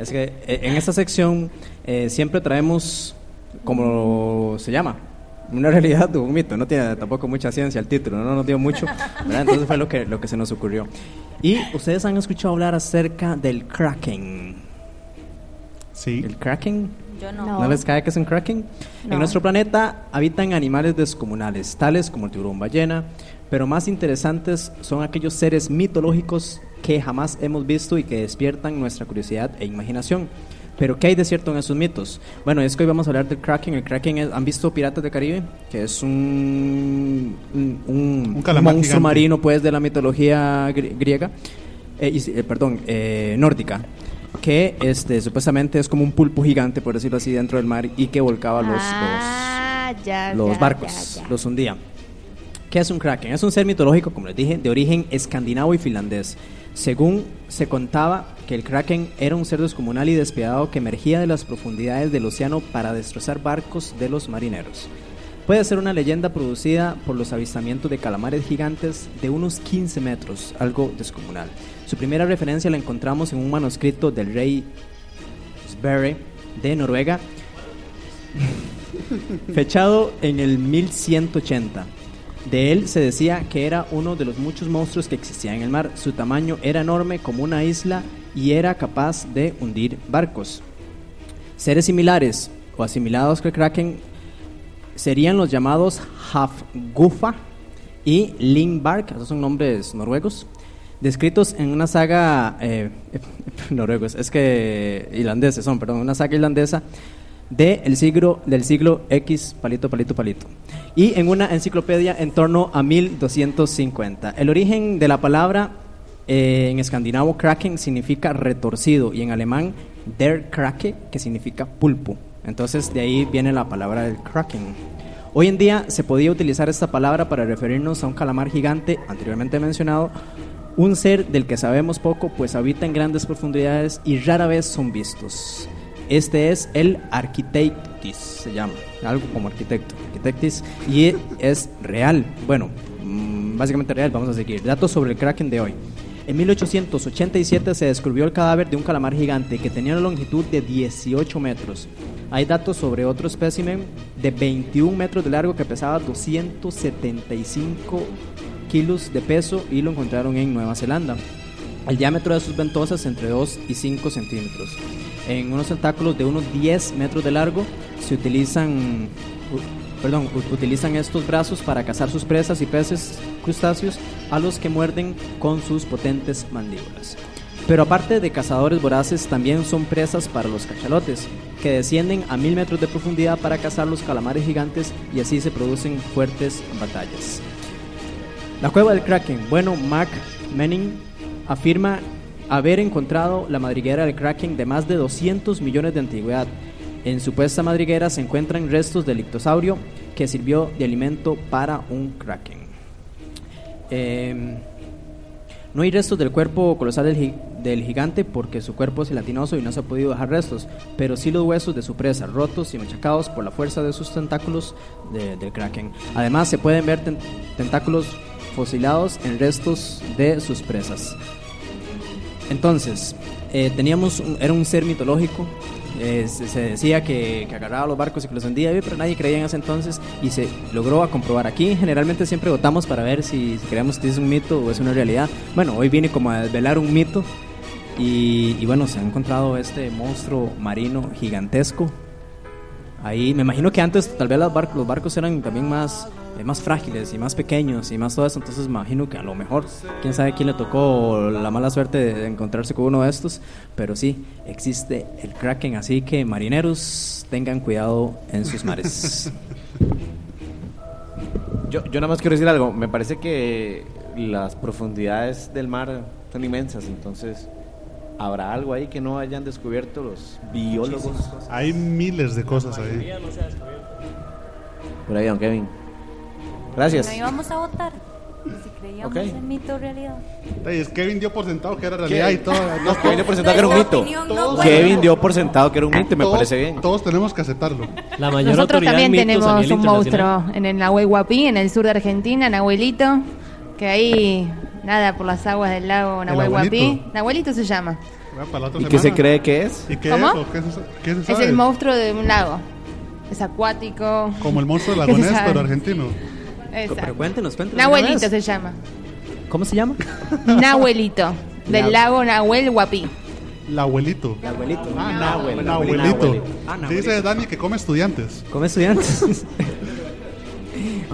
Es que eh, en esta sección eh, siempre traemos, como se llama, una <laughs> realidad o un mito. No tiene tampoco mucha ciencia el título, no nos dio mucho. ¿verdad? Entonces fue lo que, lo que se nos ocurrió. Y ustedes han escuchado hablar acerca del Kraken. Sí. ¿El Kraken? Yo no. ¿No les cae que es un Kraken? No. En nuestro planeta habitan animales descomunales, tales como el tiburón ballena, pero más interesantes son aquellos seres mitológicos que jamás hemos visto y que despiertan nuestra curiosidad e imaginación. Pero ¿qué hay de cierto en esos mitos? Bueno, es que hoy vamos a hablar del Kraken. El Kraken es- ¿han visto Piratas del Caribe? Que es un, un, un Un monstruo gigante. marino pues de la mitología gri- griega, eh, y eh, perdón, eh, nórdica que este supuestamente es como un pulpo gigante por decirlo así dentro del mar y que volcaba los, Ah, ya, los, los ya, barcos, ya, ya. los hundía. ¿Qué es un kraken? Es un ser mitológico, como les dije, de origen escandinavo y finlandés. Según se contaba que el kraken era un ser descomunal y despiadado que emergía de las profundidades del océano para destrozar barcos de los marineros. Puede ser una leyenda producida por los avistamientos de calamares gigantes de unos 15 metros, algo descomunal. Su primera referencia la encontramos en un manuscrito del rey Sverre de Noruega, <laughs> fechado en el 1180. De él se decía que era uno de los muchos monstruos que existían en el mar. Su tamaño era enorme como una isla y era capaz de hundir barcos. Seres similares o asimilados que Kraken serían los llamados Hafgufa y Lingbark, esos son nombres noruegos, descritos en una saga eh, <laughs> noruegos, es que irlandeses son, perdón, una saga irlandesa de el siglo, del siglo X, palito, palito, palito. Y en una enciclopedia en torno a 1250. El origen de la palabra eh, en escandinavo kraken significa retorcido y en alemán der Krake, que significa pulpo. Entonces de ahí viene la palabra del kraken. Hoy en día se podía utilizar esta palabra para referirnos a un calamar gigante anteriormente mencionado, un ser del que sabemos poco pues habita en grandes profundidades y rara vez son vistos. Este es el Architectis, se llama, algo como arquitecto, Architectis, y es real. Bueno, mm, básicamente real, vamos a seguir. Datos sobre el Kraken de hoy. En 1887 se descubrió el cadáver de un calamar gigante que tenía una longitud de 18 metros. Hay datos sobre otro espécimen de 21 metros de largo que pesaba 275 kilos de peso y lo encontraron en Nueva Zelanda. El diámetro de sus ventosas entre 2 y 5 centímetros. En unos tentáculos de unos 10 metros de largo se utilizan, perdón, utilizan estos brazos para cazar sus presas y peces crustáceos a los que muerden con sus potentes mandíbulas. Pero aparte de cazadores voraces, también son presas para los cachalotes, que descienden a mil metros de profundidad para cazar los calamares gigantes y así se producen fuertes batallas. La cueva del Kraken. Bueno, Mark Manning afirma haber encontrado la madriguera del Kraken de más de 200 millones de antigüedad. En supuesta madriguera se encuentran restos del ictosaurio que sirvió de alimento para un Kraken. Em, no hay restos del cuerpo colosal del, gi- del gigante porque su cuerpo es gelatinoso y no se ha podido dejar restos, pero sí los huesos de su presa, rotos y machacados por la fuerza de sus tentáculos de- del kraken. Además, se pueden ver ten- tentáculos fosilados en restos de sus presas. Entonces, eh, teníamos un- era un ser mitológico. eh, se, decía que, que agarraba los barcos y que los hundía, pero nadie creía en ese entonces y se logró a comprobar. Aquí generalmente siempre votamos para ver si, creemos que es un mito o es una realidad. Bueno, hoy viene como a desvelar un mito Y, y bueno, se ha encontrado este monstruo marino gigantesco. Ahí, me imagino que antes tal vez los barcos, los barcos eran también más, eh, más frágiles y más pequeños y más todo eso. Entonces me imagino que a lo mejor, quién sabe quién le tocó la mala suerte de encontrarse con uno de estos. Pero sí, existe el Kraken. Así que marineros, tengan cuidado en sus mares. <laughs> Yo, yo nada más quiero decir algo. Me parece que las profundidades del mar son inmensas, entonces habrá algo ahí que no hayan descubierto los biólogos. Hay miles de cosas ahí. Por ahí, don Kevin. Gracias. No íbamos a votar. Si creíamos Ok. en mito realidad. Es Kevin dio por sentado que era realidad y todo. No, Kevin dio por sentado que era un mito. Todos- Kevin dio por sentado que era un mito y me todos- parece bien. Todos tenemos que aceptarlo. La mayor Nosotros también en tenemos un monstruo en el Nahuel Huapi, en el sur de Argentina, Nahuelito, que ahí nada por las aguas del lago Nahuel abuelito. Nahuelito se llama. ¿Y qué se cree que es? ¿Y qué ¿Cómo? es? o ¿Qué se, qué se Es el monstruo de un lago. Es acuático. Como el monstruo ¿Qué <laughs> se lagonés, pero argentino. Exacto. Pero cuéntenos, cuéntenos. Nahuelito se llama. ¿Cómo se llama? <laughs> Nahuelito. Del lago Nahuel Huapi. La abuelito. El abuelito. Ah, Nahuel. la abuelito. Ah, Nahuelito. Dice Dani que come estudiantes. ¿Come estudiantes? <laughs>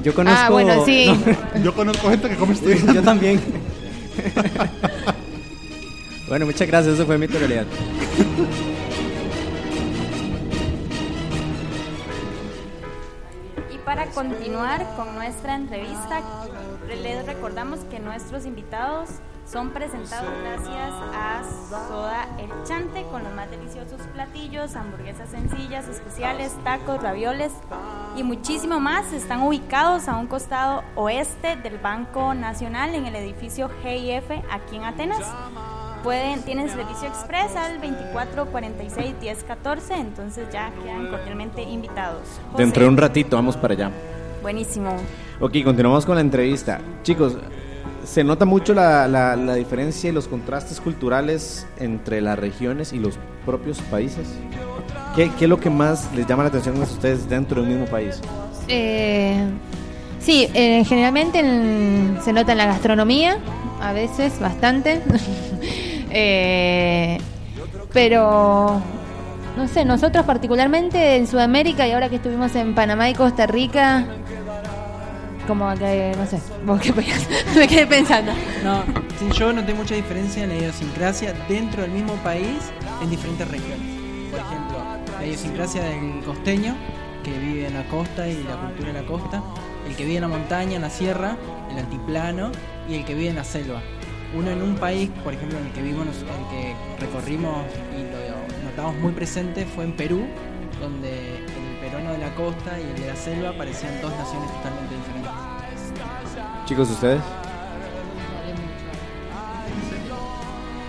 Yo conozco. Ah, bueno, sí. no, <laughs> Yo conozco gente que come estudiantes. yo también. bueno, muchas gracias. Eso fue mi realidad. Para continuar con nuestra entrevista, les recordamos que nuestros invitados son presentados gracias a Soda El Chante con los más deliciosos platillos, hamburguesas sencillas, especiales, tacos, ravioles y muchísimo más. Están ubicados a un costado oeste del Banco Nacional en el edificio GIF aquí en Atenas. Pueden, tienen servicio express al 2446 1014, entonces ya quedan cordialmente invitados. José, Dentro de un ratito vamos para allá. Buenísimo. Ok, continuamos con la entrevista. Chicos, se nota mucho la, la- la diferencia y los contrastes culturales entre las regiones y los propios países. ¿Qué, qué es lo que más les llama la atención a ustedes dentro de un mismo país? Eh, sí, eh, generalmente en- se nota en la gastronomía, a veces bastante. <laughs> Eh, pero, no sé, nosotros particularmente en Sudamérica y ahora que estuvimos en Panamá y Costa Rica, como que, no sé, vos qué <laughs> me quedé pensando. No, yo noté mucha diferencia en la idiosincrasia dentro del mismo país en diferentes regiones. Por ejemplo, la idiosincrasia del costeño, que vive en la costa y la cultura de la costa, el que vive en la montaña, en la sierra, el altiplano, y el que vive en la selva. Uno en un país, por ejemplo, en el que vivimos, el que recorrimos y lo notamos muy presente fue en Perú, donde el peruano de la costa y el de la selva parecían dos naciones totalmente diferentes. Chicos, ¿ustedes?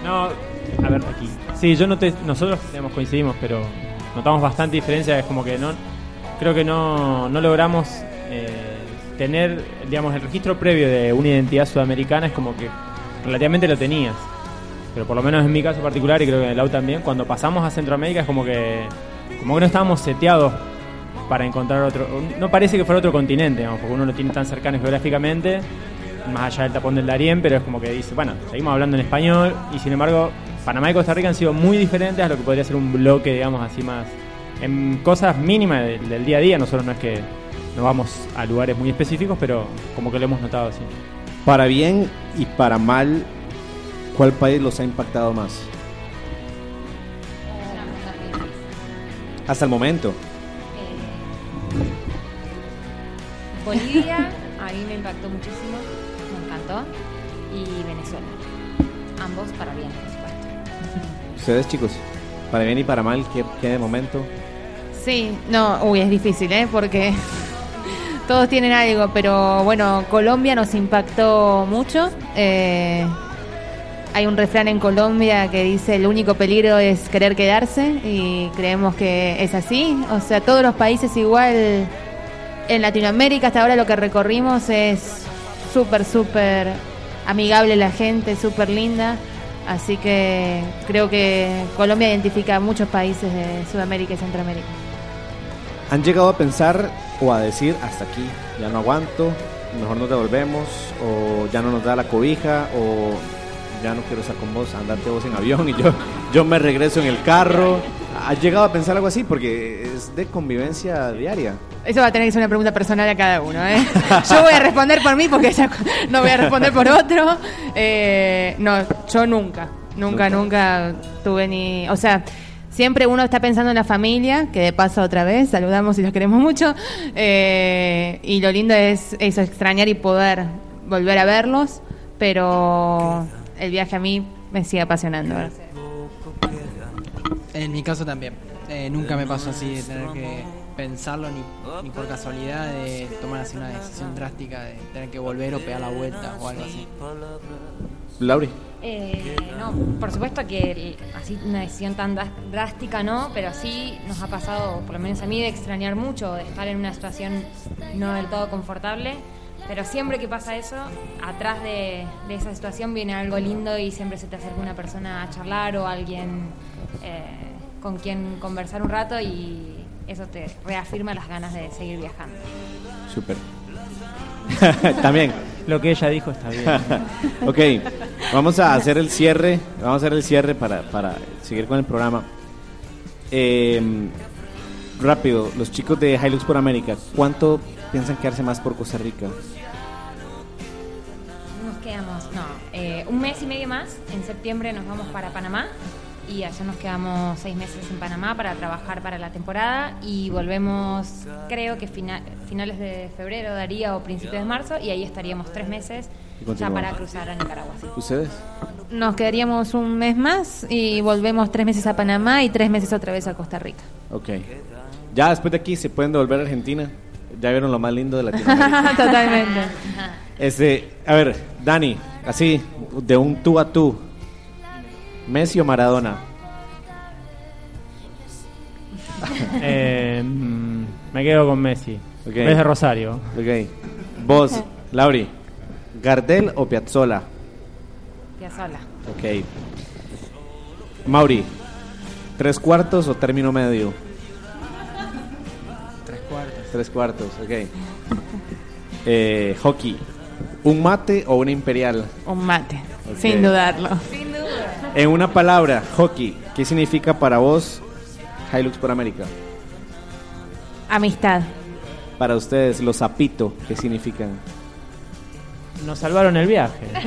No, a ver, aquí. Sí, yo noté, nosotros digamos, coincidimos, pero notamos bastante diferencia. Es como que no, creo que no, no logramos eh, tener, digamos, el registro previo de una identidad sudamericana es como que relativamente lo tenías. Pero por lo menos en mi caso particular, y creo que en el Lau también, cuando pasamos a Centroamérica es como que, como que no estábamos seteados para encontrar otro. No parece que fuera otro continente, digamos, porque uno lo tiene tan cercano geográficamente, más allá del tapón del Darién, pero es como que dice, bueno, seguimos hablando en español, y sin embargo, Panamá y Costa Rica han sido muy diferentes a lo que podría ser un bloque, digamos, así más. En cosas mínimas del, del día a día, nosotros no es que nos vamos a lugares muy específicos, pero como que lo hemos notado así. Para bien y para mal, ¿cuál país los ha impactado más? Hasta el momento. Bolivia, a mí me impactó muchísimo, me encantó. Y Venezuela. Ambos para bien, por supuesto. Ustedes, chicos, para bien y para mal, ¿qué, qué de momento? Sí, no, uy, es difícil, ¿eh? Porque todos tienen algo, pero bueno, Colombia nos impactó mucho. Eh, hay un refrán en Colombia que dice el único peligro es querer quedarse y creemos que es así. O sea, todos los países igual en Latinoamérica hasta ahora lo que recorrimos es súper, súper amigable la gente, súper linda. Así que creo que Colombia identifica a muchos países de Sudamérica y Centroamérica. ¿Han llegado a pensar o a decir hasta aquí, ya no aguanto, mejor nos devolvemos, o ya no nos da la cobija, o ya no quiero estar con vos, andate vos en avión y yo, yo me regreso en el carro. ¿Has llegado a pensar algo así? Porque es de convivencia diaria. Eso va a tener que ser una pregunta personal a cada uno. ¿eh? <laughs> Yo voy a responder por mí porque <laughs> no voy a responder por otro. Eh, no, yo nunca, nunca, nunca tuve ni... O sea, siempre uno está pensando en la familia, que de paso otra vez, saludamos y los queremos mucho. eh, y lo lindo es eso, extrañar y poder volver a verlos. Pero el viaje a mí me sigue apasionando. ¿verdad? En mi caso también. Eh, nunca me pasó así de tener que pensarlo ni, ni por casualidad de tomar así una decisión drástica de tener que volver o pegar la vuelta o algo así. Lauri. Eh, no, por supuesto que así una decisión tan drástica no, pero sí nos ha pasado, por lo menos a mí, de extrañar mucho, de estar en una situación no del todo confortable. Pero siempre que pasa eso, atrás de, de esa situación viene algo lindo y siempre se te acerca una persona a charlar o alguien eh, con quien conversar un rato y eso te reafirma las ganas de seguir viajando. Súper. <laughs> También. Lo que ella dijo está bien. <laughs> ok, vamos a hacer el cierre. Vamos a hacer el cierre para, para seguir con el programa. Eh, rápido, los chicos de Hilux por América, ¿cuánto piensan quedarse más por Costa Rica? Nos quedamos, no, eh, un mes y medio más. En septiembre nos vamos para Panamá y allá nos quedamos seis meses en Panamá para trabajar para la temporada y volvemos, creo que fina- finales de febrero daría o principios de marzo y ahí estaríamos tres meses ya para cruzar a Nicaragua. ¿Ustedes? Nos quedaríamos un mes más y volvemos tres meses a Panamá y tres meses otra vez a Costa Rica. Ok. Ya después de aquí se pueden devolver a Argentina. Ya vieron lo más lindo de Latinoamérica. <laughs> Totalmente. Este, a ver, Dani, así, de un tú a tú. Messi o Maradona. <laughs> Eh, mm, me quedo con Messi. Ok. Desde Rosario. Ok. Vos, Lauri, Gardel o Piazzola. Piazzolla. Ok. Mauri, tres cuartos o término medio. Tres cuartos. Tres cuartos, ok. Eh, hockey, un mate o una imperial. Un mate, sin dudarlo. En una palabra, hockey, ¿qué significa para vos Hilux por América? Amistad. Para ustedes, los zapito, ¿qué significan? Nos salvaron el viaje. <laughs>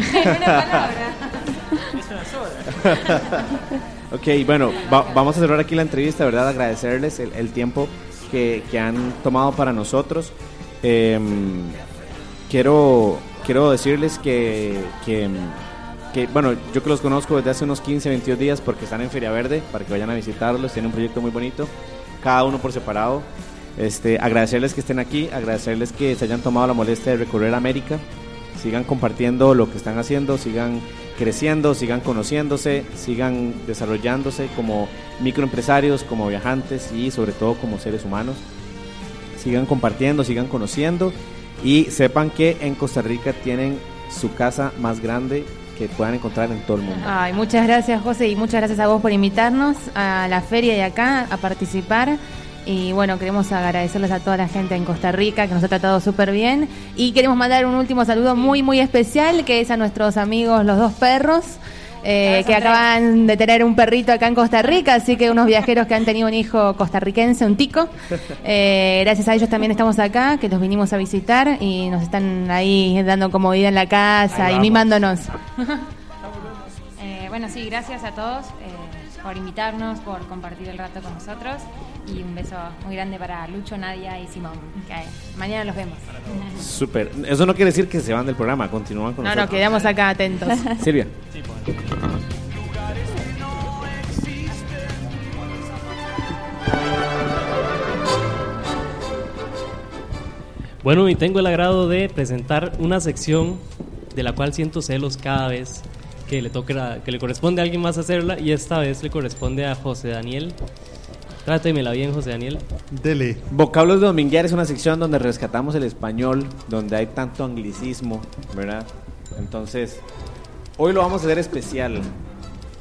<laughs> ok, bueno, va- vamos a cerrar aquí la entrevista, ¿verdad? Agradecerles el, el tiempo que, que han tomado para nosotros. Em, quiero, quiero decirles que, que, que, bueno, yo que los conozco desde hace unos 15, 22 días porque están en Feria Verde, para que vayan a visitarlos, tienen un proyecto muy bonito, cada uno por separado. Este, agradecerles que estén aquí, agradecerles que se hayan tomado la molestia de recorrer América, sigan compartiendo lo que están haciendo, sigan creciendo, sigan conociéndose, sigan desarrollándose como microempresarios, como viajantes y sobre todo como seres humanos. Sigan compartiendo, sigan conociendo y sepan que en Costa Rica tienen su casa más grande que puedan encontrar en todo el mundo. Ay, muchas gracias José y muchas gracias a vos por invitarnos a la feria de acá a participar. Y bueno, queremos agradecerles a toda la gente en Costa Rica que nos ha tratado súper bien. Y queremos mandar un último saludo muy, muy especial que es a nuestros amigos los dos perros. Eh, que acaban de tener un perrito acá en Costa Rica, así que unos viajeros que han tenido un hijo costarricense, un tico. Eh, gracias a ellos también estamos acá, que los vinimos a visitar y nos están ahí dando comodidad en la casa y mimándonos. Eh, bueno, sí, gracias a todos eh, por invitarnos, por compartir el rato con nosotros y un beso muy grande para Lucho, Nadia y Simón, que mañana los vemos. Súper. Eso no quiere decir que se van del programa, continúan con No, no, nosotros. quedamos acá atentos. Silvia. Bueno, y tengo el agrado de presentar una sección de la cual siento celos cada vez que le toque la- que le corresponde a alguien más hacerla y esta vez le corresponde a José Daniel. Trátemela bien, José Daniel. Dele. Vocablos de Dominguear es una sección donde rescatamos el español, donde hay tanto anglicismo, ¿verdad? Entonces, hoy lo vamos a hacer especial.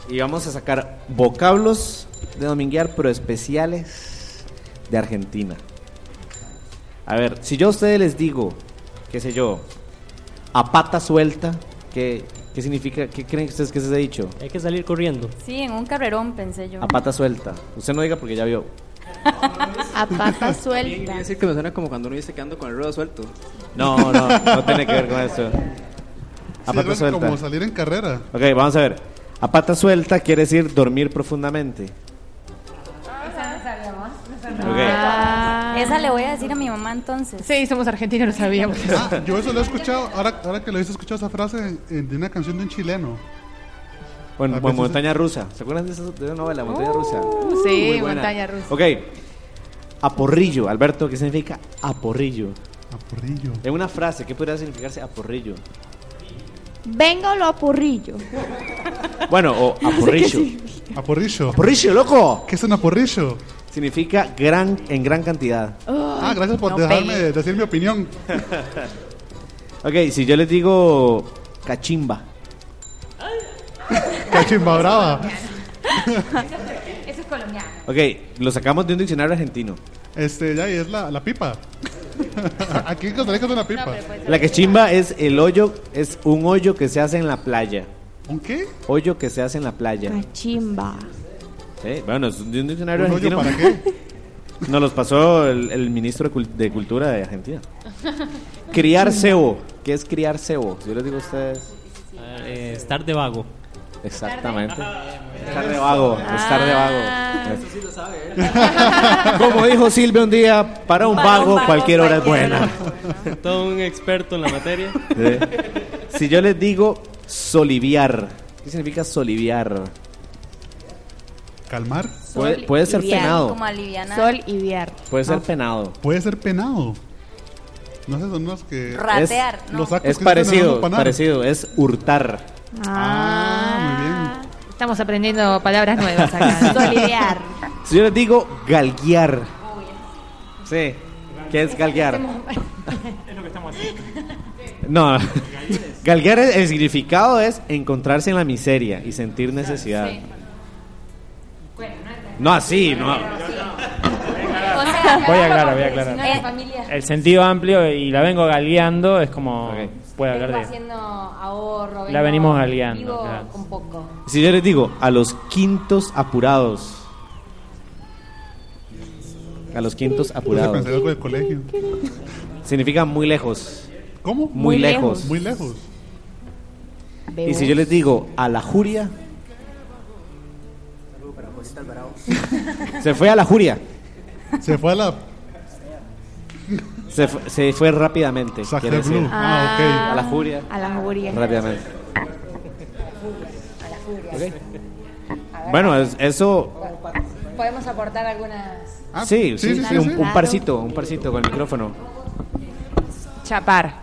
Y vamos a sacar vocablos de Dominguear, pero especiales de Argentina. A ver, si yo a ustedes les digo, qué sé yo, a pata suelta, ¿qué, qué ¿Qué significa? ¿Qué creen ustedes que es ese dicho? Hay que salir corriendo. Sí, en un carrerón pensé yo. A pata suelta. Usted no diga porque ya vio. A pata <laughs> suelta. Quiere decir que me suena como cuando uno dice que ando con el ruedo suelto. No, no, no tiene que ver con eso. A Sí, pata era suelta. como salir en carrera. Ok, vamos a ver. A pata suelta quiere decir dormir profundamente. Sabíamos. Ah, esa le voy a decir a mi mamá entonces. Sí, somos argentinos, lo sabíamos. <laughs> Ah, yo eso lo he escuchado, ahora, ahora que lo he escuchado esa frase eh, de una canción de un chileno. Bueno, A bueno, veces- Montaña Rusa. ¿Se acuerdan de esa, de esa novela, Montaña Rusa? sí, Muy buena. Montaña Rusa. Ok. Aporrillo, Alberto, ¿qué significa aporrillo? Aporrillo. En una frase, ¿qué podría significarse aporrillo? Venga lo apurrillo. Bueno, o <laughs> aporrillo. Aporrillo. ¡Aporrillo, loco! ¿Qué es un aporrillo? Significa gran, en gran cantidad. ah, gracias por no dejarme pegue. decir mi opinión. <laughs> Ok, si yo les digo cachimba. <laughs> Cachimba brava. Eso es colombiano. Ok, lo sacamos de un diccionario argentino. Este, ya, y es la, la pipa. <laughs> Aquí en Costa Rica es una pipa. La cachimba es el hoyo, es un hoyo que se hace en la playa. ¿Un qué? Hoyo que se hace en la playa. Cachimba. Sí, Bueno, es de un diccionario ¿Un hoyo argentino. para qué? <laughs> Nos los pasó el, el ministro de, Cul- de Cultura de Argentina. <laughs> Criar cebo. ¿Qué es criar cebo? Si yo les digo a ustedes. Eh, estar de vago. Exactamente. Estar de vago. Estar de Ah. vago. Eso sí lo sabe, ¿eh? <laughs> Como dijo Silvia un día, para un Para un vago cualquier hora es buena. Todo un experto en la materia. Sí. Si yo les digo soliviar, ¿qué significa soliviar? Calmar. Puede, puede ser penado. Como alivianar. Sol y viar. Puede ser penado. Puede ser penado. No sé, son los que. Ratear, ¿no? Los actos Es que parecido, parecido. Es hurtar. Ah, muy bien. Estamos aprendiendo palabras nuevas acá. <laughs> Soliviar. Si yo les digo galguear. Sí. ¿Qué es galguear? <laughs> Es lo que estamos haciendo. No. <laughs> galguear, es- el significado es encontrarse en la miseria y sentir necesidad. No así, no. O sea, <laughs> Voy a aclarar, voy a aclarar. El sentido amplio y la vengo galeando es como. Ok. Puede Vengo hablar de. haciendo ahorro. La vengo- venimos galeando, vivo claro. Un poco. Si yo les digo a los quintos apurados. A los quintos apurados. pensar algo del colegio. Significa muy lejos. ¿Cómo? Muy, Muy lejos. lejos. Muy lejos. Y si yo les digo a la juria. <laughs> Se fue a la juria. Se fue a la. Se, fu- se fue rápidamente. Sacre decir. Ah, A la juria. A la juria. Rápidamente. Bueno, es- eso. Podemos aportar algunas. Ah, Sí, sí, sí, un, parcito, un parcito con el micrófono. Chapar.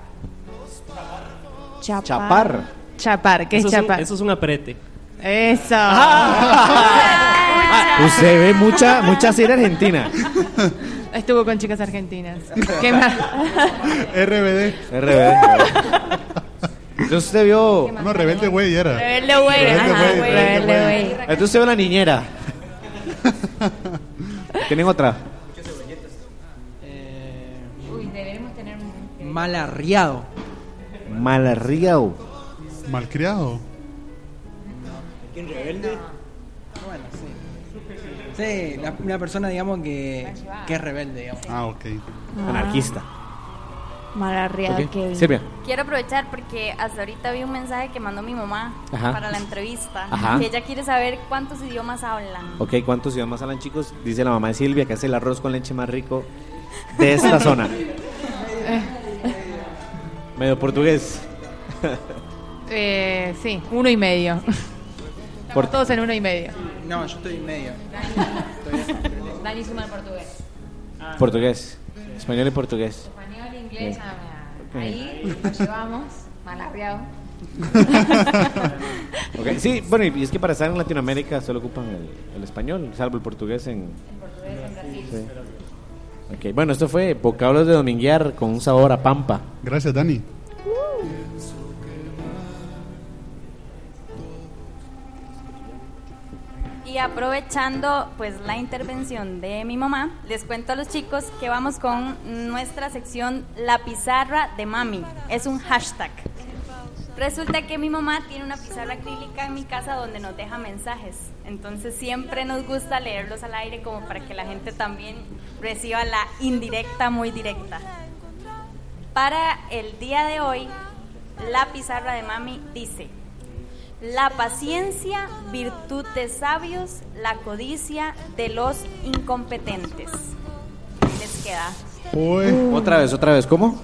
Chapar. Chapar. Chapar, ¿qué Eso es es, un, chapar? eso es un aprete. Eso. <laughs> Usted ve mucha, mucha serie argentina. <laughs> Estuvo con chicas argentinas. ¿Qué más? RBD. RBD. Entonces usted vio. No, rebelde güey era. Rebelde güey. Rebelde güey. Entonces usted ve la niñera. <laughs> ¿Tienen otra? Eh, Uy, deberemos tener un. malarriado. Malarriao. Malcriado. ¿Quién rebelde? Sí. La- una persona, digamos, que, que es rebelde, digamos. Ah, ok. Anarquista. Que. Silvia. Quiero aprovechar porque hasta ahorita vi un mensaje que mandó mi mamá Ajá. para la entrevista. Ajá. Que ella quiere saber cuántos idiomas hablan. Ok, ¿cuántos idiomas hablan chicos? Dice la mamá de Silvia que hace el arroz con leche más rico de esta zona. <laughs> Medio portugués. Eh, sí, uno y medio. Por- todos en uno y medio. No, yo estoy en medio. Dani suma el portugués. Portugués. Español y portugués. Español, inglés, Ok. ah. Ahí lo llevamos, malarriado. <laughs> Ok, Sí, bueno, y es que para estar en Latinoamérica solo ocupan el, el español, salvo el portugués en... Portugués en Brasil. sí. Ok, bueno, esto fue vocablos de dominguear con un sabor a pampa. Gracias, Dani. Y aprovechando pues la intervención de mi mamá, les cuento a los chicos que vamos con nuestra sección La pizarra de mami. Es un hashtag. Resulta que mi mamá tiene una pizarra acrílica en mi casa donde nos deja mensajes. Entonces siempre nos gusta leerlos al aire como para que la gente también reciba la indirecta muy directa. Para el día de hoy, la pizarra de mami dice, la paciencia, virtud de sabios, la codicia de los incompetentes. Les queda. Otra vez, otra vez, ¿cómo?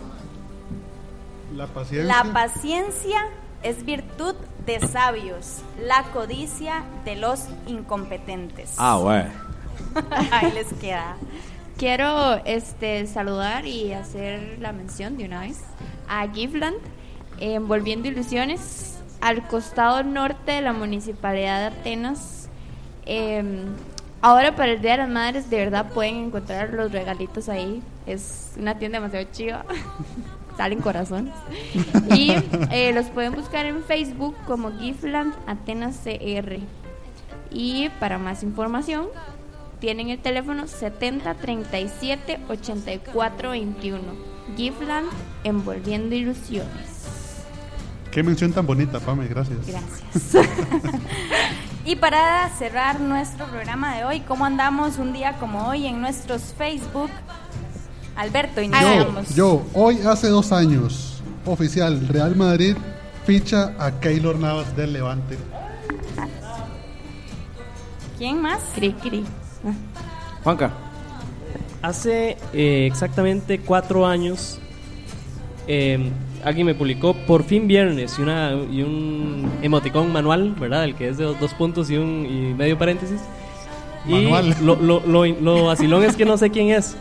La paciencia. La paciencia es virtud de sabios, la codicia de los incompetentes. Ah, bueno. <laughs> Ahí les queda. Quiero este, saludar y hacer la mención de una vez a Gifland, envolviendo ilusiones, al costado norte de la municipalidad de Atenas. Eh, ahora para el Día de las Madres de verdad pueden encontrar los regalitos ahí. Es una tienda demasiado chiva. <laughs> Salen corazones. Y eh, los pueden buscar en Facebook como Gifland Atenas CR. Y para más información, tienen el teléfono 70 37 84 21. Gifland envolviendo ilusiones. Qué mención tan bonita, Pame, gracias. Gracias. <laughs> Y para cerrar nuestro programa de hoy, ¿cómo andamos un día como hoy en nuestros Facebook? Alberto, Yo, iniciamos. yo, hoy hace dos años, oficial, Real Madrid ficha a Keylor Navas del Levante. ¿Quién más? Cri, cri. Juanca. Hace eh, exactamente cuatro años eh, alguien me publicó por fin viernes y, una, y un emoticón manual, ¿verdad? El que es de dos, dos puntos y un y medio paréntesis. Manual. Y lo, lo, lo, lo vacilón es que no sé quién es.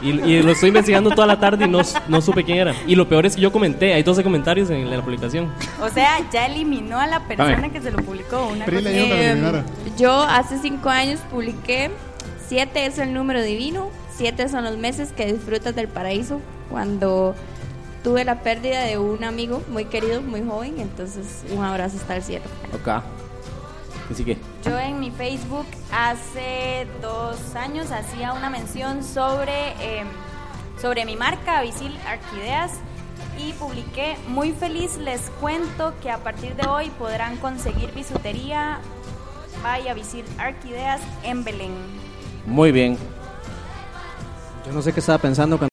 Y, y lo estoy investigando toda la tarde y no, no supe quién era. Y lo peor es que yo comenté, hay 12 comentarios en la publicación. O sea, ya eliminó a la persona ver. que se lo publicó. Una cosa- Eh. Yo hace cinco años publiqué siete es el número divino, siete son los meses que disfrutas del paraíso. Cuando tuve la pérdida de un amigo muy querido, muy joven, entonces un abrazo hasta el cielo. Ok. Así que. Yo en mi Facebook hace dos años hacía una mención sobre, eh, sobre mi marca Visil Arquideas y publiqué muy feliz les cuento que a partir de hoy podrán conseguir bisutería vaya Visil Arquideas en Belén. Muy bien. Yo no sé qué estaba pensando cuando